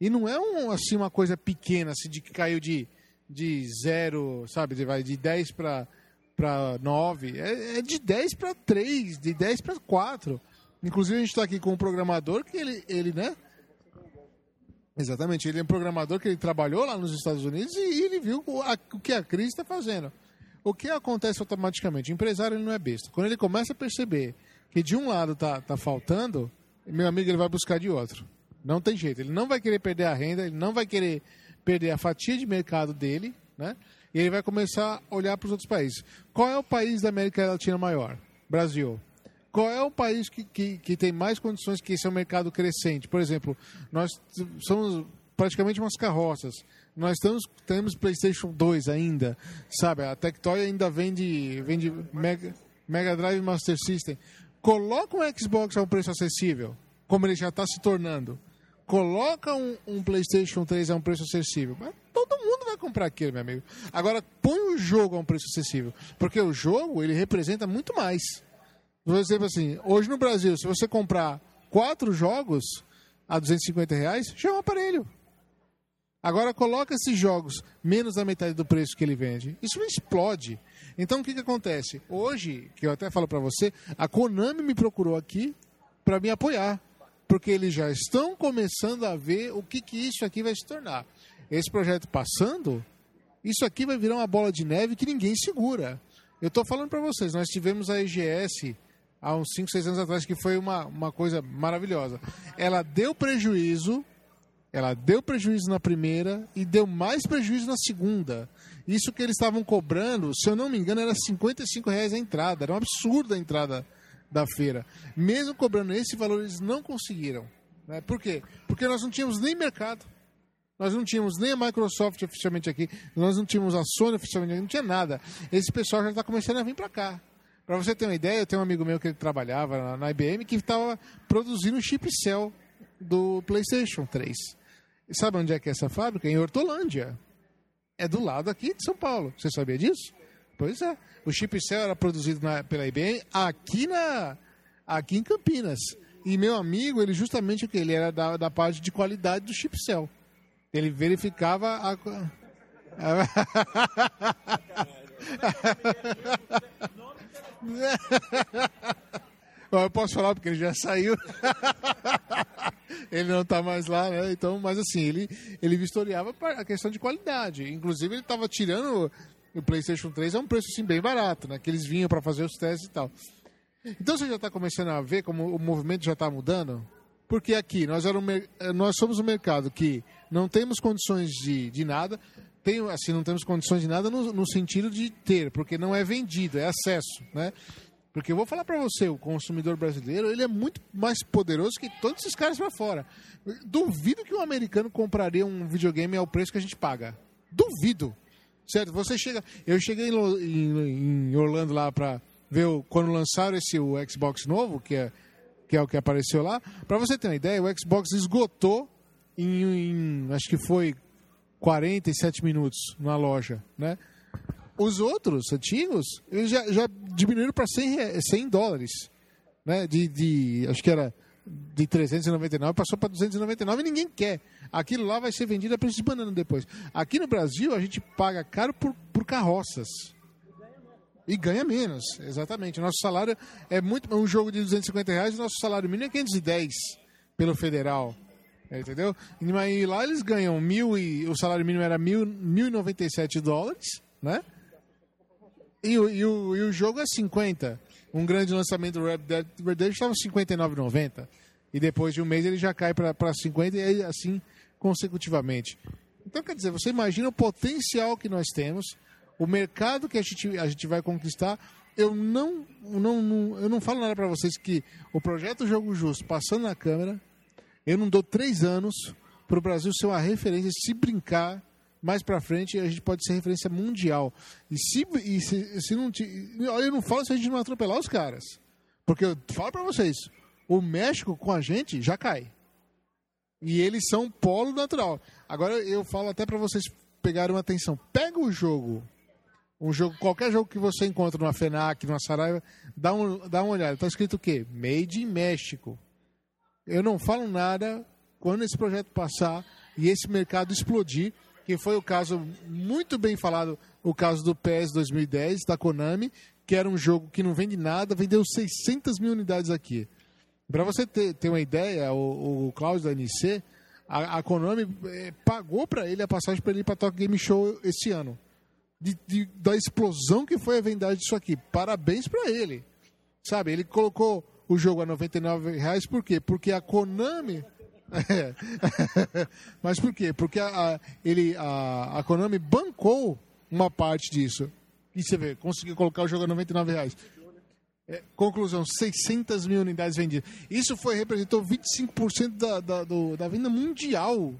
E não é um, assim uma coisa pequena, assim, de que caiu de, de zero, sabe, de, vai de 10 para para 9, é, é de 10 para 3, de 10 para 4. Inclusive a gente está aqui com um programador que ele, ele né, Exatamente, ele é um programador que ele trabalhou lá nos Estados Unidos e ele viu o, a, o que a crise está fazendo. O que acontece automaticamente? O empresário ele não é besta. Quando ele começa a perceber que de um lado está tá faltando, meu amigo, ele vai buscar de outro. Não tem jeito. Ele não vai querer perder a renda, ele não vai querer perder a fatia de mercado dele, né? E ele vai começar a olhar para os outros países. Qual é o país da América Latina maior? Brasil. Qual é o país que, que, que tem mais condições que esse é um mercado crescente? Por exemplo, nós somos praticamente umas carroças. Nós estamos, temos PlayStation 2 ainda, sabe? A Tectoy ainda vende, vende Mega, Mega Drive Master System. Coloca um Xbox a um preço acessível, como ele já está se tornando. Coloca um, um, PlayStation 3 a um preço acessível. Mas todo mundo vai comprar aquilo, meu amigo. Agora, põe o jogo a um preço acessível. Porque o jogo, ele representa muito mais. Exemplo, assim, hoje no Brasil, se você comprar quatro jogos a 250 reais, já é um aparelho. Agora coloca esses jogos menos da metade do preço que ele vende. Isso explode. Então o que, que acontece? Hoje, que eu até falo para você, a Konami me procurou aqui para me apoiar. Porque eles já estão começando a ver o que, que isso aqui vai se tornar. Esse projeto passando, isso aqui vai virar uma bola de neve que ninguém segura. Eu estou falando para vocês, nós tivemos a EGS há uns 5, 6 anos atrás, que foi uma, uma coisa maravilhosa. Ela deu prejuízo, ela deu prejuízo na primeira e deu mais prejuízo na segunda. Isso que eles estavam cobrando, se eu não me engano, era 55 reais a entrada. Era um absurdo a entrada da feira. Mesmo cobrando esse valor, eles não conseguiram. Né? Por quê? Porque nós não tínhamos nem mercado. Nós não tínhamos nem a Microsoft oficialmente aqui, nós não tínhamos a Sony oficialmente aqui, não tinha nada. Esse pessoal já está começando a vir para cá. Para você ter uma ideia, eu tenho um amigo meu que ele trabalhava na, na IBM que estava produzindo o chip Cell do PlayStation 3. E sabe onde é que é essa fábrica? Em Hortolândia. É do lado aqui de São Paulo. Você sabia disso? Pois é. O chip Cell era produzido na, pela IBM aqui, na, aqui em Campinas. E meu amigo, ele justamente o que? Ele era da, da parte de qualidade do chip Cell. Ele verificava a. *laughs* eu posso falar porque ele já saiu. *laughs* ele não está mais lá, né? Então, mas assim, ele, ele vistoriava a questão de qualidade. Inclusive, ele estava tirando o PlayStation 3 a um preço assim, bem barato, né? Que eles vinham para fazer os testes e tal. Então você já está começando a ver como o movimento já está mudando? Porque aqui nós, um, nós somos um mercado que não temos condições de, de nada, tem, assim, não temos condições de nada no, no, sentido de ter, porque não é vendido, é acesso, né? Porque eu vou falar para você, o consumidor brasileiro, ele é muito mais poderoso que todos esses caras para fora. Duvido que um americano compraria um videogame ao preço que a gente paga. Duvido. Certo? Você chega. Eu cheguei em, em, em Orlando lá para ver o, quando lançaram esse o Xbox novo, que é, que é o que apareceu lá. Para você ter uma ideia, o Xbox esgotou em, em acho que foi 47 minutos na loja, né? Os outros antigos, eles já, já diminuíram para 100, 100 dólares, né? De, de, acho que era de 399 passou para 299 e ninguém quer. Aquilo lá vai ser vendido a preço de banana depois. Aqui no Brasil, a gente paga caro por, por carroças. E ganha menos, exatamente. Nosso salário é muito. Um jogo de 250 reais, nosso salário mínimo é 510 pelo federal. Entendeu? E lá eles ganham mil e o salário mínimo era mil, 1.097 dólares, né? E, e, o, e o jogo é 50. Um grande lançamento do Red Dead Redemption estava 59,90. E depois de um mês ele já cai para 50 e assim consecutivamente. Então, quer dizer, você imagina o potencial que nós temos, o mercado que a gente, a gente vai conquistar. Eu não, não, não eu não falo nada para vocês que o projeto Jogo Justo, passando na câmera, eu não dou três anos para o Brasil ser uma referência, se brincar mais para frente a gente pode ser referência mundial. E se, e se, se não. Eu não falo se a gente não atropelar os caras. Porque eu falo para vocês, o México com a gente já cai. E eles são polo natural. Agora eu falo até para vocês pegarem uma atenção. Pega o jogo, um jogo, qualquer jogo que você encontra numa FENAC, numa Saraiva, dá, um, dá uma olhada. Está escrito o quê? Made in México. Eu não falo nada quando esse projeto passar e esse mercado explodir que foi o caso muito bem falado, o caso do PES 2010 da Konami, que era um jogo que não vende nada, vendeu 600 mil unidades aqui. Para você ter, ter uma ideia, o, o Cláudio da NC, a, a Konami é, pagou para ele a passagem para ele ir para Tokyo Game Show esse ano. De, de, da explosão que foi a vendagem disso aqui. Parabéns para ele. Sabe, ele colocou o jogo a 99 reais, por quê? Porque a Konami é. *laughs* Mas por quê? Porque a, a, ele, a, a Konami bancou uma parte disso. E você vê, conseguiu colocar o jogo a 99 reais. É, conclusão, 600 mil unidades vendidas. Isso foi, representou 25% da, da, do, da venda mundial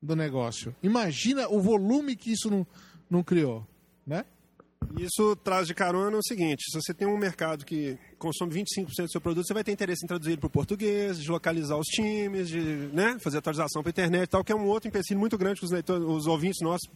do negócio. Imagina o volume que isso não, não criou, né? Isso traz de carona o seguinte: se você tem um mercado que consome 25% do seu produto, você vai ter interesse em traduzir para o português, de localizar os times, de né, fazer atualização para a internet e tal, que é um outro empecilho muito grande que os, leitores, os ouvintes nossos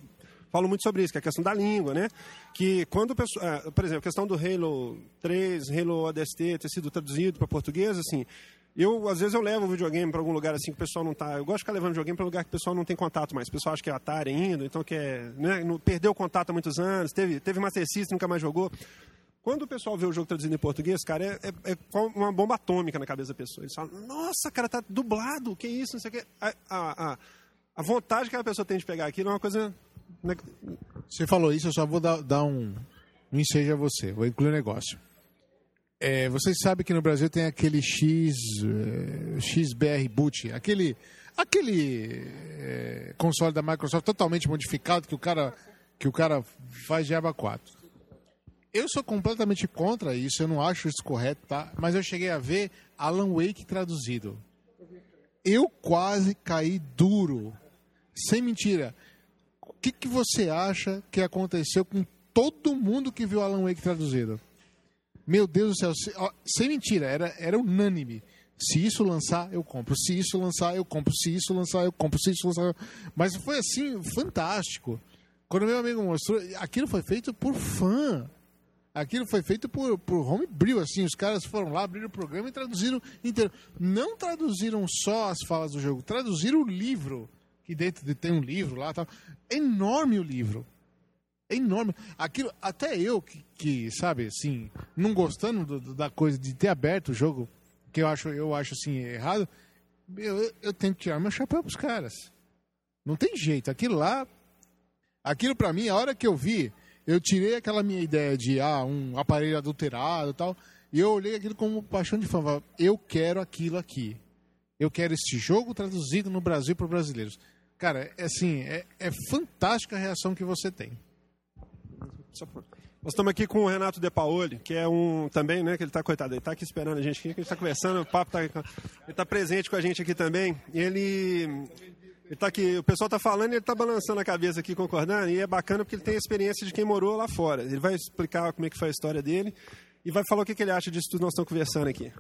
falam muito sobre isso, que é a questão da língua, né? Que quando, é, por exemplo, a questão do Halo 3, Halo ODST ter sido traduzido para português, assim, eu, às vezes, eu levo o videogame para algum lugar assim que o pessoal não tá. Eu gosto de ficar levando videogame para lugar que o pessoal não tem contato mais. O pessoal acha que é Atari ainda, então que é, né, perdeu o contato há muitos anos, teve, teve Master System, nunca mais jogou. Quando o pessoal vê o jogo traduzido em português, cara, é, é, é uma bomba atômica na cabeça da pessoa. Eles falam, nossa, cara, tá dublado, que isso, não sei o quê. A, a, a, a vontade que a pessoa tem de pegar aquilo é uma coisa. Né? Você falou isso, eu só vou dar, dar um, um ensejo a você, vou incluir um negócio. É, vocês sabem que no Brasil tem aquele X, é, XBR Boot, aquele, aquele é, console da Microsoft totalmente modificado que o cara, que o cara faz de aba 4. Eu sou completamente contra isso, eu não acho isso correto, tá? Mas eu cheguei a ver Alan Wake traduzido. Eu quase caí duro. Sem mentira. O que, que você acha que aconteceu com todo mundo que viu Alan Wake traduzido? Meu Deus do céu, se, ó, sem mentira, era, era unânime. Se isso lançar, eu compro. Se isso lançar, eu compro. Se isso lançar, eu compro. Se isso lançar, eu... Mas foi assim, fantástico. Quando meu amigo mostrou, aquilo foi feito por fã. Aquilo foi feito por, por homebrew, assim, os caras foram lá, abriram o programa e traduziram inteiro. Não traduziram só as falas do jogo, traduziram o livro, que dentro de, tem um livro lá tal. É enorme o livro é enorme. Aquilo, até eu que, que sabe, assim, não gostando do, da coisa de ter aberto o jogo, que eu acho, eu acho assim, errado, eu, eu tenho que tirar meu chapéu pros caras. Não tem jeito. Aquilo lá, aquilo para mim, a hora que eu vi, eu tirei aquela minha ideia de, ah, um aparelho adulterado e tal, e eu olhei aquilo como paixão de fã. Eu quero aquilo aqui. Eu quero esse jogo traduzido no Brasil para brasileiros. Cara, é assim, é, é fantástica a reação que você tem. Por- Nós estamos aqui com o Renato De Paoli, que é um também, né? Que ele está coitado, ele está aqui esperando a gente aqui, que a gente está conversando, o papo tá, ele está presente com a gente aqui também. E ele ele tá aqui, o pessoal está falando e ele está balançando a cabeça aqui, concordando, e é bacana porque ele tem a experiência de quem morou lá fora. Ele vai explicar como é que foi a história dele e vai falar o que, que ele acha disso tudo que nós estamos conversando aqui.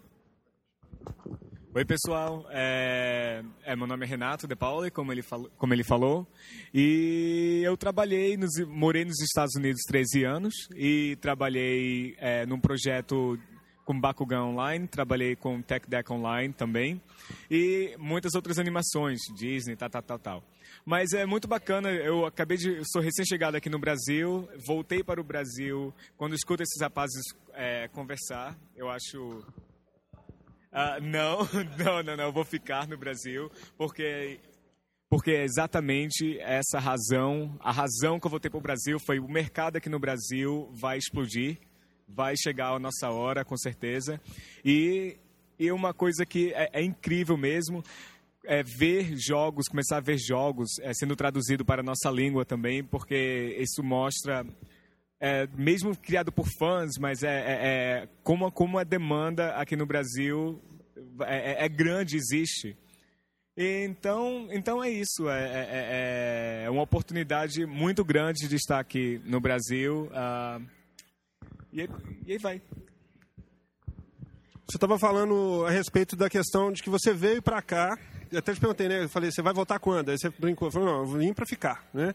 Oi, pessoal. É, é, meu nome é Renato De Pauli, como ele, falou, como ele falou. E eu trabalhei, nos, morei nos Estados Unidos 13 anos e trabalhei é, num projeto com Bakugan Online, trabalhei com Tech Deck Online também e muitas outras animações, Disney, tal, tal, tal, tal. Mas é muito bacana, eu acabei de, eu sou recém-chegado aqui no Brasil, voltei para o Brasil, quando escuto esses rapazes é, conversar, eu acho ah, *laughs* não, não, não, não, vou ficar no Brasil, porque porque é exatamente essa razão, a razão que eu voltei para o Brasil foi o mercado aqui no Brasil vai explodir, vai chegar a nossa hora, com certeza. E, e uma coisa que é, é incrível mesmo é ver jogos, começar a ver jogos é, sendo traduzido para a nossa língua também, porque isso mostra é, mesmo criado por fãs, mas é, é, é como, como a demanda aqui no Brasil é, é- é grande, existe. Então, então é isso. É, uma oportunidade muito grande de estar aqui no Brasil. ah, e, e aí vai. Você estava falando a respeito da questão de que você veio para cá. Até te perguntei, né? Eu falei, você vai voltar quando? Aí você brincou, falou, não, eu vim para ficar, né?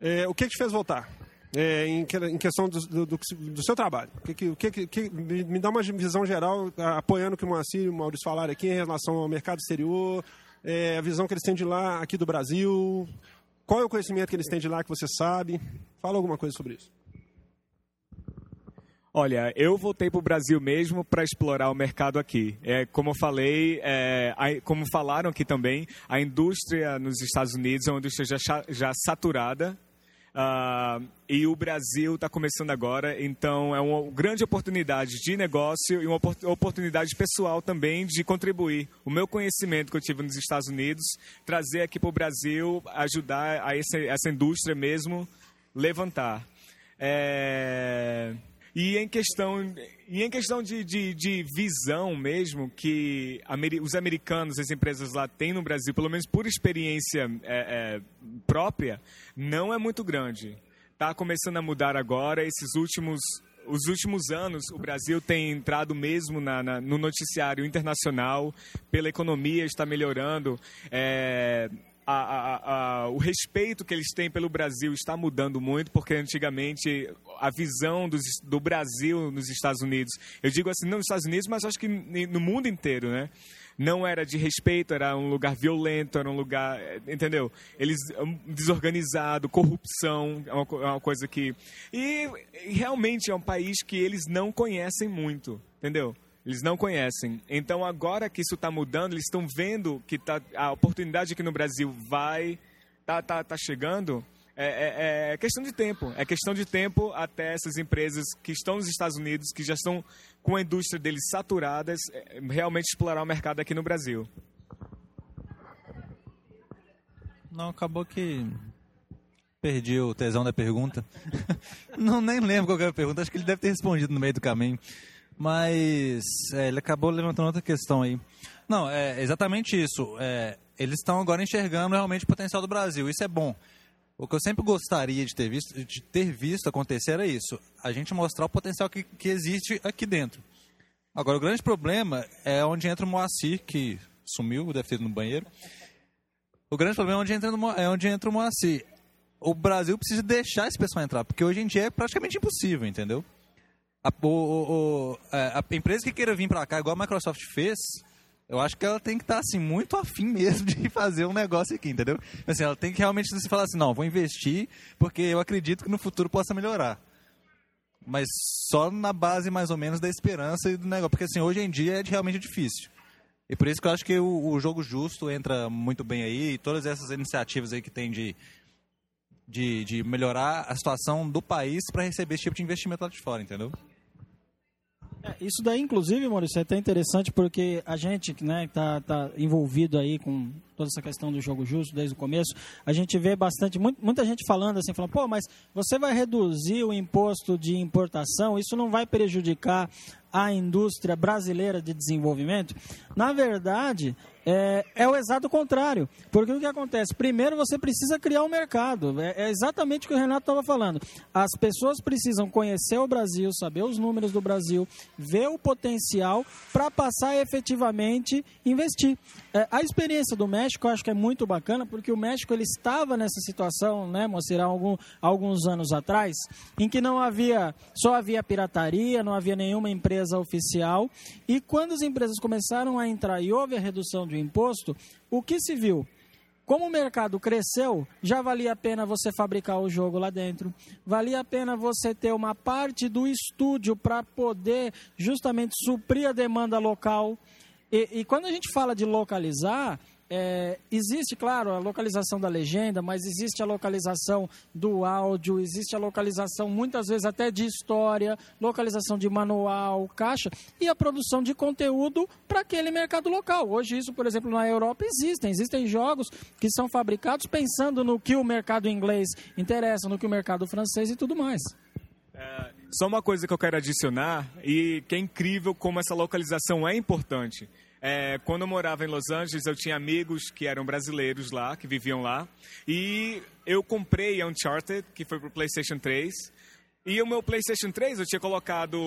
É, o que te fez voltar? É, em, em questão do, do, do- do seu trabalho. Que, que, que, que- me, dá uma visão geral, apoiando o que o Moacir e o Maurício falaram aqui em relação ao mercado exterior, é, a visão que eles têm de lá, aqui do Brasil. Qual é o conhecimento que eles têm de lá que você sabe? Fala alguma coisa sobre isso. Olha, eu voltei para o Brasil mesmo para explorar o mercado aqui. É, como eu falei, é, como falaram aqui também, a indústria nos Estados Unidos é uma indústria já, já saturada. Ah, e o Brasil está começando agora, então é uma grande oportunidade de negócio e uma opor- oportunidade pessoal também de contribuir. O meu conhecimento que eu tive nos Estados Unidos, trazer aqui para o Brasil, ajudar a essa, essa indústria mesmo levantar. É, E em questão, e em questão de, de, de visão mesmo que os americanos, as empresas lá têm no Brasil, pelo menos por experiência é, é, própria, não é muito grande. Está começando a mudar agora. Esses últimos, os últimos anos, o Brasil tem entrado mesmo na, na- no noticiário internacional, pela economia está melhorando. É, a- a- o respeito que eles têm pelo Brasil está mudando muito, porque antigamente a visão dos, do Brasil nos Estados Unidos, eu digo assim, não nos Estados Unidos, mas acho que no mundo inteiro, né? Não era de respeito, era um lugar violento, era um lugar, eh, entendeu? Eles um, desorganizado, corrupção, é uma, é uma coisa que e realmente é um país que eles não conhecem muito, entendeu? Eles não conhecem. Então, agora que isso está mudando, eles estão vendo que tá, a oportunidade aqui no Brasil vai tá, tá, tá chegando. É, é- é questão de tempo. É questão de tempo até essas empresas que estão nos Estados Unidos, que já estão com a indústria deles saturadas, é, realmente explorar o mercado aqui no Brasil. Não, acabou que perdi o tesão da pergunta. *laughs* não, nem lembro qual era a pergunta. Acho que ele deve ter respondido no meio do caminho. Mas é, ele acabou levantando outra questão aí. Não, é exatamente isso. É, eles estão agora enxergando realmente o potencial do Brasil. Isso é bom. O que eu sempre gostaria de ter visto, de ter visto acontecer era isso. A gente mostrar o potencial que, que existe aqui dentro. Agora, o grande problema é onde entra o Moacir, que sumiu, deve ter ido no banheiro. O grande problema é onde entra, é onde entra o Moacir. O Brasil precisa deixar esse pessoal entrar, porque hoje em dia é praticamente impossível, entendeu? A, o- o- é, a empresa que queira vir para cá, igual a Microsoft fez, eu acho que ela tem que estar assim, muito afim mesmo de *laughs* fazer um negócio aqui, entendeu? Assim, ela tem que realmente se falar assim, não, vou investir porque eu acredito que no futuro possa melhorar. Mas só na base mais ou menos da esperança e do negócio. Porque assim, hoje em dia é realmente difícil. E por isso que eu acho que o, o jogo justo entra muito bem aí, e todas essas iniciativas aí que tem de, de, de melhorar a situação do país para receber esse tipo de investimento lá de fora, entendeu? É, Isso daí, inclusive, Maurício, é até interessante porque a gente né, tá, tá envolvido aí com toda essa questão do jogo justo desde o começo. A gente vê bastante, muita gente falando assim, falando, pô, mas você vai reduzir o imposto de importação, isso não vai prejudicar a indústria brasileira de desenvolvimento? Na verdade, é, é, o exato contrário. Porque o que acontece? Primeiro você precisa criar um mercado. É, é exatamente o que o Renato estava falando. As pessoas precisam conhecer o Brasil, saber os números do Brasil, ver o potencial para passar efetivamente investir. É, a experiência do México eu acho que é muito bacana, porque o México ele estava nessa situação, né, Moacir, há algum, alguns anos atrás, em que não havia, só havia pirataria, não havia nenhuma empresa oficial. E quando as empresas começaram a entrar e houve a redução de imposto, o que se viu? Como o mercado cresceu, já valia a pena você fabricar o jogo lá dentro. Valia a pena você ter uma parte do estúdio para poder justamente suprir a demanda local. E, e, quando a gente fala de localizar, é, existe, claro, a localização da legenda, mas existe a localização do áudio, existe a localização muitas vezes até de história, localização de manual, caixa e a produção de conteúdo para aquele mercado local. Hoje isso, por exemplo, na Europa existem, existem jogos que são fabricados pensando no que o mercado inglês interessa, no que o mercado francês e tudo mais. É, só uma coisa que eu quero adicionar e que é incrível como essa localização é importante. É, quando eu morava em Los Angeles, eu tinha amigos que eram brasileiros lá, que viviam lá. E eu comprei Uncharted, que foi para o PlayStation 3. E o meu PlayStation 3 eu tinha colocado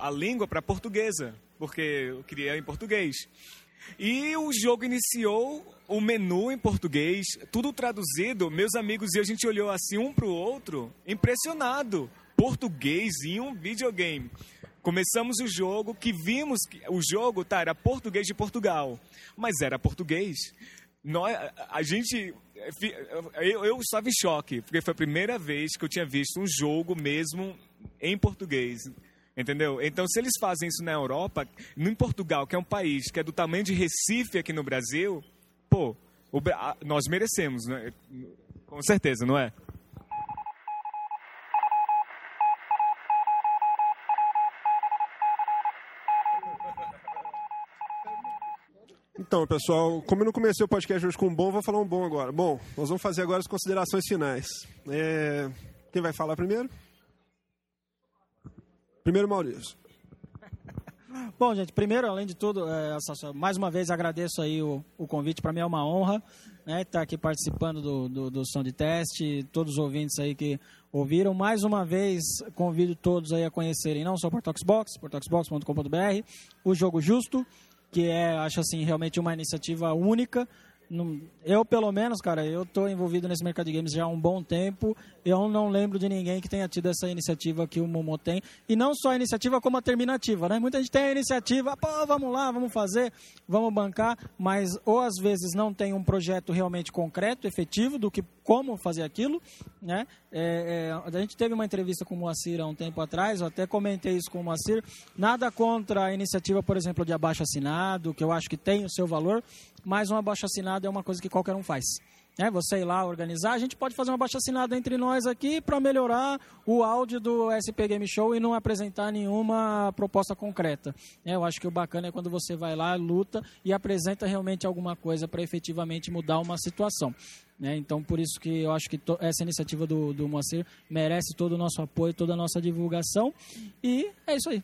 a língua para portuguesa, porque eu queria em português. E o jogo iniciou o menu em português, tudo traduzido. Meus amigos e a gente olhou assim um para o outro, impressionado. Português em um videogame. Começamos o jogo, que vimos que o jogo tá, era português de Portugal, mas era português. Nós, a gente, eu, eu estava em choque, porque foi a primeira vez que eu tinha visto um jogo mesmo em português. Entendeu? Então, se eles fazem isso na Europa, em Portugal, que é um país que é do tamanho de Recife aqui no Brasil, pô, o, nós merecemos, né? Com certeza, não é? Então, pessoal, como eu não comecei o podcast hoje com um bom, vou falar um bom agora. Bom, nós vamos fazer agora as considerações finais. É... Quem vai falar primeiro? Primeiro, Maurício. *laughs* Bom, gente, primeiro, além de tudo, é, mais uma vez agradeço aí o, o convite. Para mim é uma honra né, estar aqui participando do, do, do, som de teste, todos os ouvintes aí que ouviram. Mais uma vez, convido todos aí a conhecerem não só o Portoxbox, portoxbox.com.br, o Jogo Justo, que é, acho assim, realmente uma iniciativa única eu, pelo menos, cara, eu estou envolvido nesse mercado de games já há um bom tempo. Eu não lembro de ninguém que tenha tido essa iniciativa que o Momo tem. E não só a iniciativa, como a terminativa, né? Muita gente tem a iniciativa, pô, vamos lá, vamos fazer, vamos bancar, mas ou às vezes não tem um projeto realmente concreto, efetivo, do que como fazer aquilo, né? É, é, a gente teve uma entrevista com o Moacir há um tempo atrás, eu até comentei isso com o Moacir. Nada contra a iniciativa, por exemplo, de abaixo assinado, que eu acho que tem o seu valor, mas um abaixo assinado é uma coisa que qualquer um faz. É, você ir lá organizar, a gente pode fazer uma baixa assinada entre nós aqui para melhorar o áudio do SP Game Show e não apresentar nenhuma proposta concreta. É, eu acho que o bacana é quando você vai lá, luta e apresenta realmente alguma coisa para efetivamente mudar uma situação. É, então, por isso que eu acho que essa iniciativa do, do Moacir merece todo o nosso apoio, toda a nossa divulgação. E é isso aí.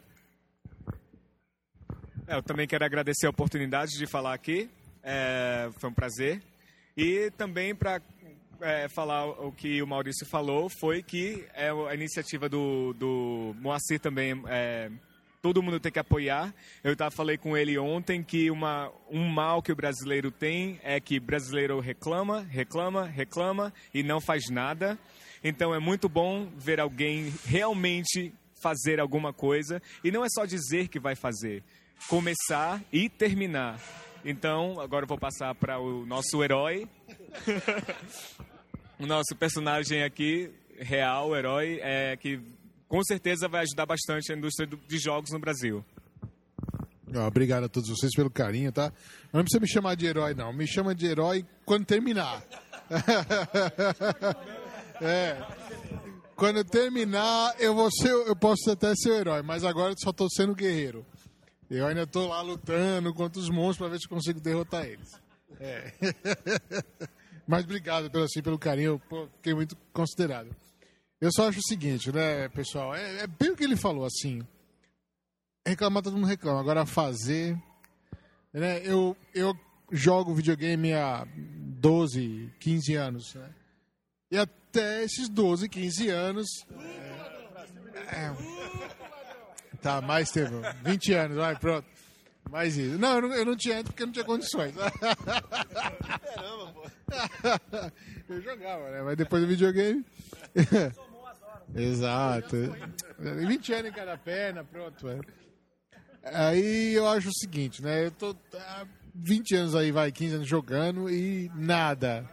É, eu também quero agradecer a oportunidade de falar aqui. É, foi um prazer. E também para é, falar o que o Maurício falou, foi que é a iniciativa do, do Moacir também, é, todo mundo tem que apoiar. Eu tava, falei com ele ontem que uma, um mal que o brasileiro tem é que brasileiro reclama, reclama, reclama e não faz nada. Então é muito bom ver alguém realmente fazer alguma coisa e não é só dizer que vai fazer, começar e terminar. Então, agora eu vou passar para o nosso herói. *laughs* o nosso personagem aqui, real, herói, é que com certeza vai ajudar bastante a indústria de jogos no Brasil. Obrigado a todos vocês pelo carinho, tá? Não precisa me chamar de herói, não. Me chama de herói quando terminar. *laughs* é. Quando terminar, eu vou ser, eu posso até ser o herói, mas agora só estou sendo guerreiro. Eu ainda estou lá lutando contra os monstros para ver se consigo derrotar eles. É. *laughs* Mas obrigado pelo, assim, pelo carinho, pô, fiquei muito considerado. Eu só acho o seguinte, né, pessoal? É, é bem o que ele falou, assim. Reclamar, todo mundo reclama. Agora, fazer. Né, eu, eu jogo videogame há 12, 15 anos. Né? E até esses 12, 15 anos. É, é, tá, mais tempo. 20 anos, vai, pronto. Mais isso. Não, eu não, eu não tinha porque eu não tinha condições. Caramba, pô. eu jogava, né? Mas depois do videogame. Exato. 20 anos em cada perna, pronto. É. Aí eu acho o seguinte, né? Eu tô há 20 anos aí, vai, 15 anos jogando e nada.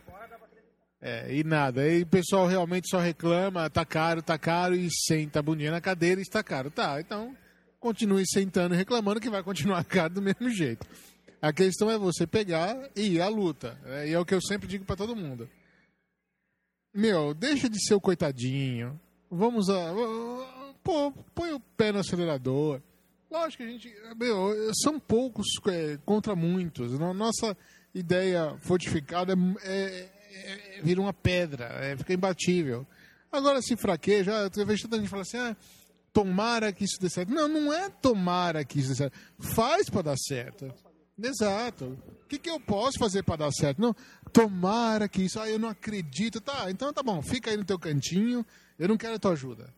É, e nada. Aí o pessoal realmente só reclama, tá caro, tá caro, e senta a bundinha na cadeira e está caro. Tá, então continue sentando e reclamando que vai continuar caro do mesmo jeito. A questão é você pegar e ir à luta. Né? E é o que eu sempre digo para todo mundo. Meu, deixa de ser o coitadinho. Vamos a. Pô, põe o pé no acelerador. Lógico que a gente. Meu, são poucos é, contra muitos. Nossa ideia fortificada é, é, é, vira uma pedra, é, fica imbatível. Agora, se fraqueja, eu vejo tanta gente falar assim: ah, tomara que isso dê certo. Não, não é tomara que isso dê certo. Faz para dar certo. Exato. O que, que eu posso fazer para dar certo? Não, tomara que isso. Ah, eu não acredito. Tá, então tá bom, fica aí no teu cantinho. Eu não quero a tua ajuda.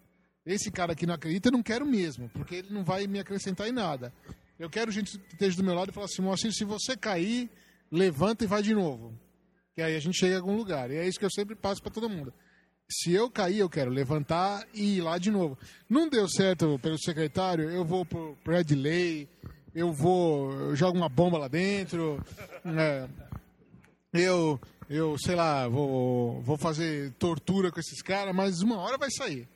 Esse cara que não acredita, eu não quero mesmo, porque ele não vai me acrescentar em nada. Eu quero gente que esteja do meu lado e falar assim, Moacir, se você cair, levanta e vai de novo. Que aí a gente chega a algum lugar. E é isso que eu sempre passo para todo mundo. Se eu cair, eu quero levantar e ir lá de novo. Não deu certo pelo secretário, eu vou pro Bradley, eu vou, eu jogo uma bomba lá dentro, é, eu, eu, sei lá, vou, vou fazer tortura com esses caras, mas uma hora vai sair.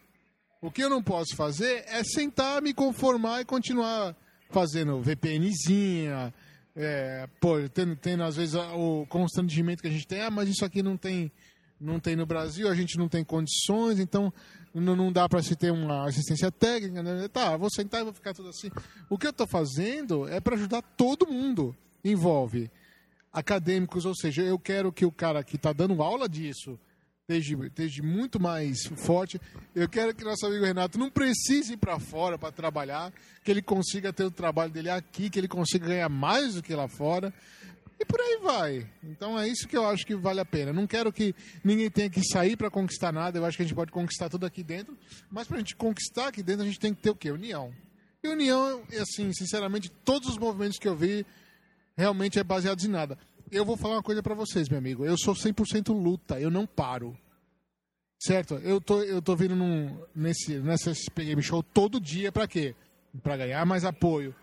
O que eu não posso fazer é sentar, me conformar e continuar fazendo VPNzinha, é, pô, tendo, tendo às vezes o constrangimento que a gente tem, ah, mas isso aqui não tem, não tem no Brasil, a gente não tem condições, então não, não dá para se ter uma assistência técnica. Né? Tá, vou sentar e vou ficar tudo assim. O que eu estou fazendo é para ajudar todo mundo. Envolve acadêmicos, ou seja, eu quero que o cara que está dando aula disso esteja, esteja muito mais forte. Eu quero que nosso amigo Renato não precise ir para fora para trabalhar, que ele consiga ter o trabalho dele aqui, que ele consiga ganhar mais do que lá fora. E por aí vai. Então é isso que eu acho que vale a pena. Não quero que ninguém tenha que sair para conquistar nada. Eu acho que a gente pode conquistar tudo aqui dentro. Mas para a gente conquistar aqui dentro, a gente tem que ter o quê? União. E união, assim, sinceramente, todos os movimentos que eu vi realmente é baseados em nada. Eu vou falar uma coisa para vocês, meu amigo. Eu sou 100% luta, eu não paro. Certo? Eu tô, eu tô vindo num, nesse, nessa SP Game Show todo dia para quê? Para ganhar mais apoio,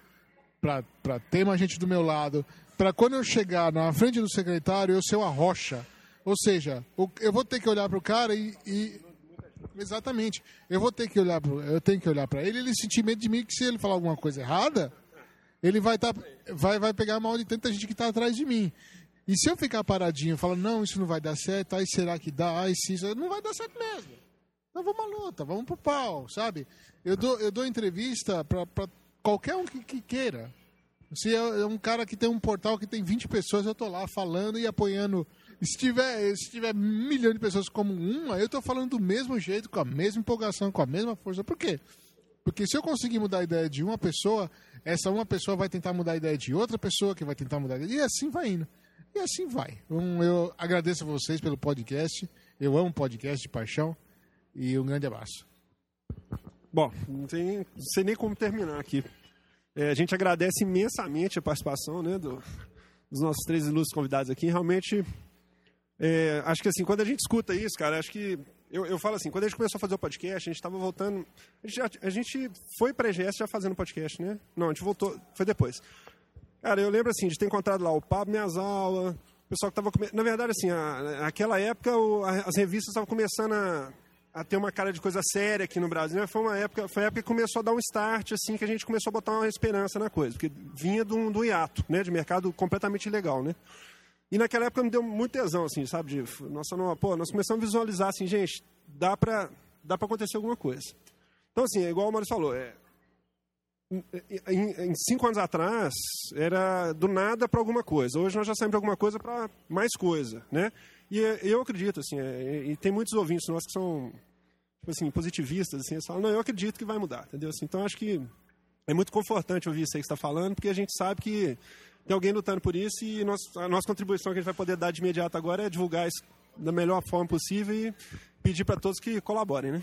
para ter mais gente do meu lado, para quando eu chegar na frente do secretário eu ser uma rocha. Ou seja, eu vou ter que olhar para o cara e, e, exatamente, eu vou ter que olhar pro, eu tenho que olhar para ele, ele sentir medo de mim que se ele falar alguma coisa errada, ele vai tá, vai vai pegar mal de tanta gente que está atrás de mim. E se eu ficar paradinho, falando, não, isso não vai dar certo, aí será que dá, aí se isso não vai dar certo mesmo. Então vamos à luta, vamos pro pau, sabe? Eu dou, eu dou entrevista para qualquer um que, que, queira. Se é, é um cara que tem um portal que tem 20 pessoas, eu tô lá falando e apoiando. Se tiver, se tiver milhão de pessoas como uma, eu tô falando do mesmo jeito, com a mesma empolgação, com a mesma força. Por quê? Porque se eu conseguir mudar a ideia de uma pessoa, essa uma pessoa vai tentar mudar a ideia de outra pessoa, que vai tentar mudar a ideia, e assim vai indo. E assim vai. Um, eu agradeço a vocês pelo podcast. Eu amo podcast de paixão. E um grande abraço. Bom, não, não sei nem como terminar aqui. É, a gente agradece imensamente a participação né, do, dos nossos três ilustres convidados aqui. Realmente, é, acho que assim, quando a gente escuta isso, cara, acho que. Eu, eu falo assim, quando a gente começou a fazer o podcast, a gente estava voltando. A gente, a gente foi para a EGS já fazendo podcast, né? Não, a gente voltou. Foi depois. Cara, eu lembro assim de ter encontrado lá o Pablo Minhas Aulas, o pessoal que estava. Na verdade, assim, a, naquela época o, a, as revistas estavam começando a, a, ter uma cara de coisa séria aqui no Brasil. Foi uma época, foi a época que começou a dar um start, assim, que a gente começou a botar uma esperança na coisa, porque vinha do, do hiato, né? De mercado completamente ilegal, né? E naquela época me deu muito tesão, assim, sabe? De, nossa, não, pô, nós começamos a visualizar assim, gente, dá pra, dá pra acontecer alguma coisa. Então, assim, é igual o Maurício falou, é, em, em cinco anos atrás era do nada para alguma coisa. Hoje nós já saímos de alguma coisa para mais coisa, né? E eu acredito, assim, é, e tem muitos ouvintes nossos que são, tipo assim, positivistas, assim, eles falam, não, eu acredito que vai mudar, entendeu? Assim, então acho que é muito confortante ouvir isso aí que está falando, porque a gente sabe que tem alguém lutando por isso e nós, a nossa contribuição que a gente vai poder dar de imediato agora é divulgar isso da melhor forma possível e pedir para todos que colaborem, né?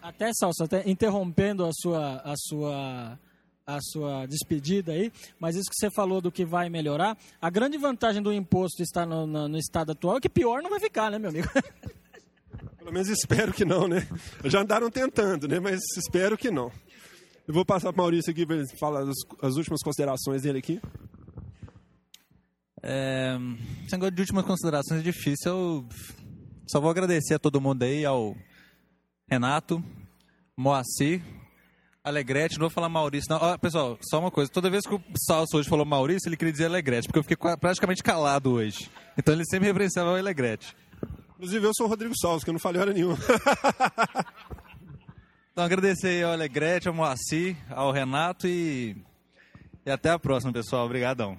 Até, Salso, até interrompendo a sua, a sua a sua despedida aí, mas isso que você falou do que vai melhorar, a grande vantagem do imposto estar no, no, no estado atual é que pior não vai ficar, né, meu amigo? *laughs* Pelo menos espero que não, né? Já andaram tentando, né? Mas espero que não. Eu vou passar para o Maurício aqui para ele falar as, as, últimas considerações dele aqui. É, esse negócio de últimas considerações é difícil. Eu só vou agradecer a todo mundo aí, ao Renato, Moacir, Alegrete, não vou falar Maurício. Não. Ó, pessoal, só uma coisa. Toda vez que o Salso hoje falou Maurício, ele queria dizer Alegrete, porque eu fiquei praticamente calado hoje. Então ele sempre referenciava o Alegrete. Inclusive, eu sou o Rodrigo Salso, que eu não falei hora nenhuma. *laughs* então, agradecer aí ao Alegrete, ao Moacir, ao Renato e... e até a próxima, pessoal. Obrigadão.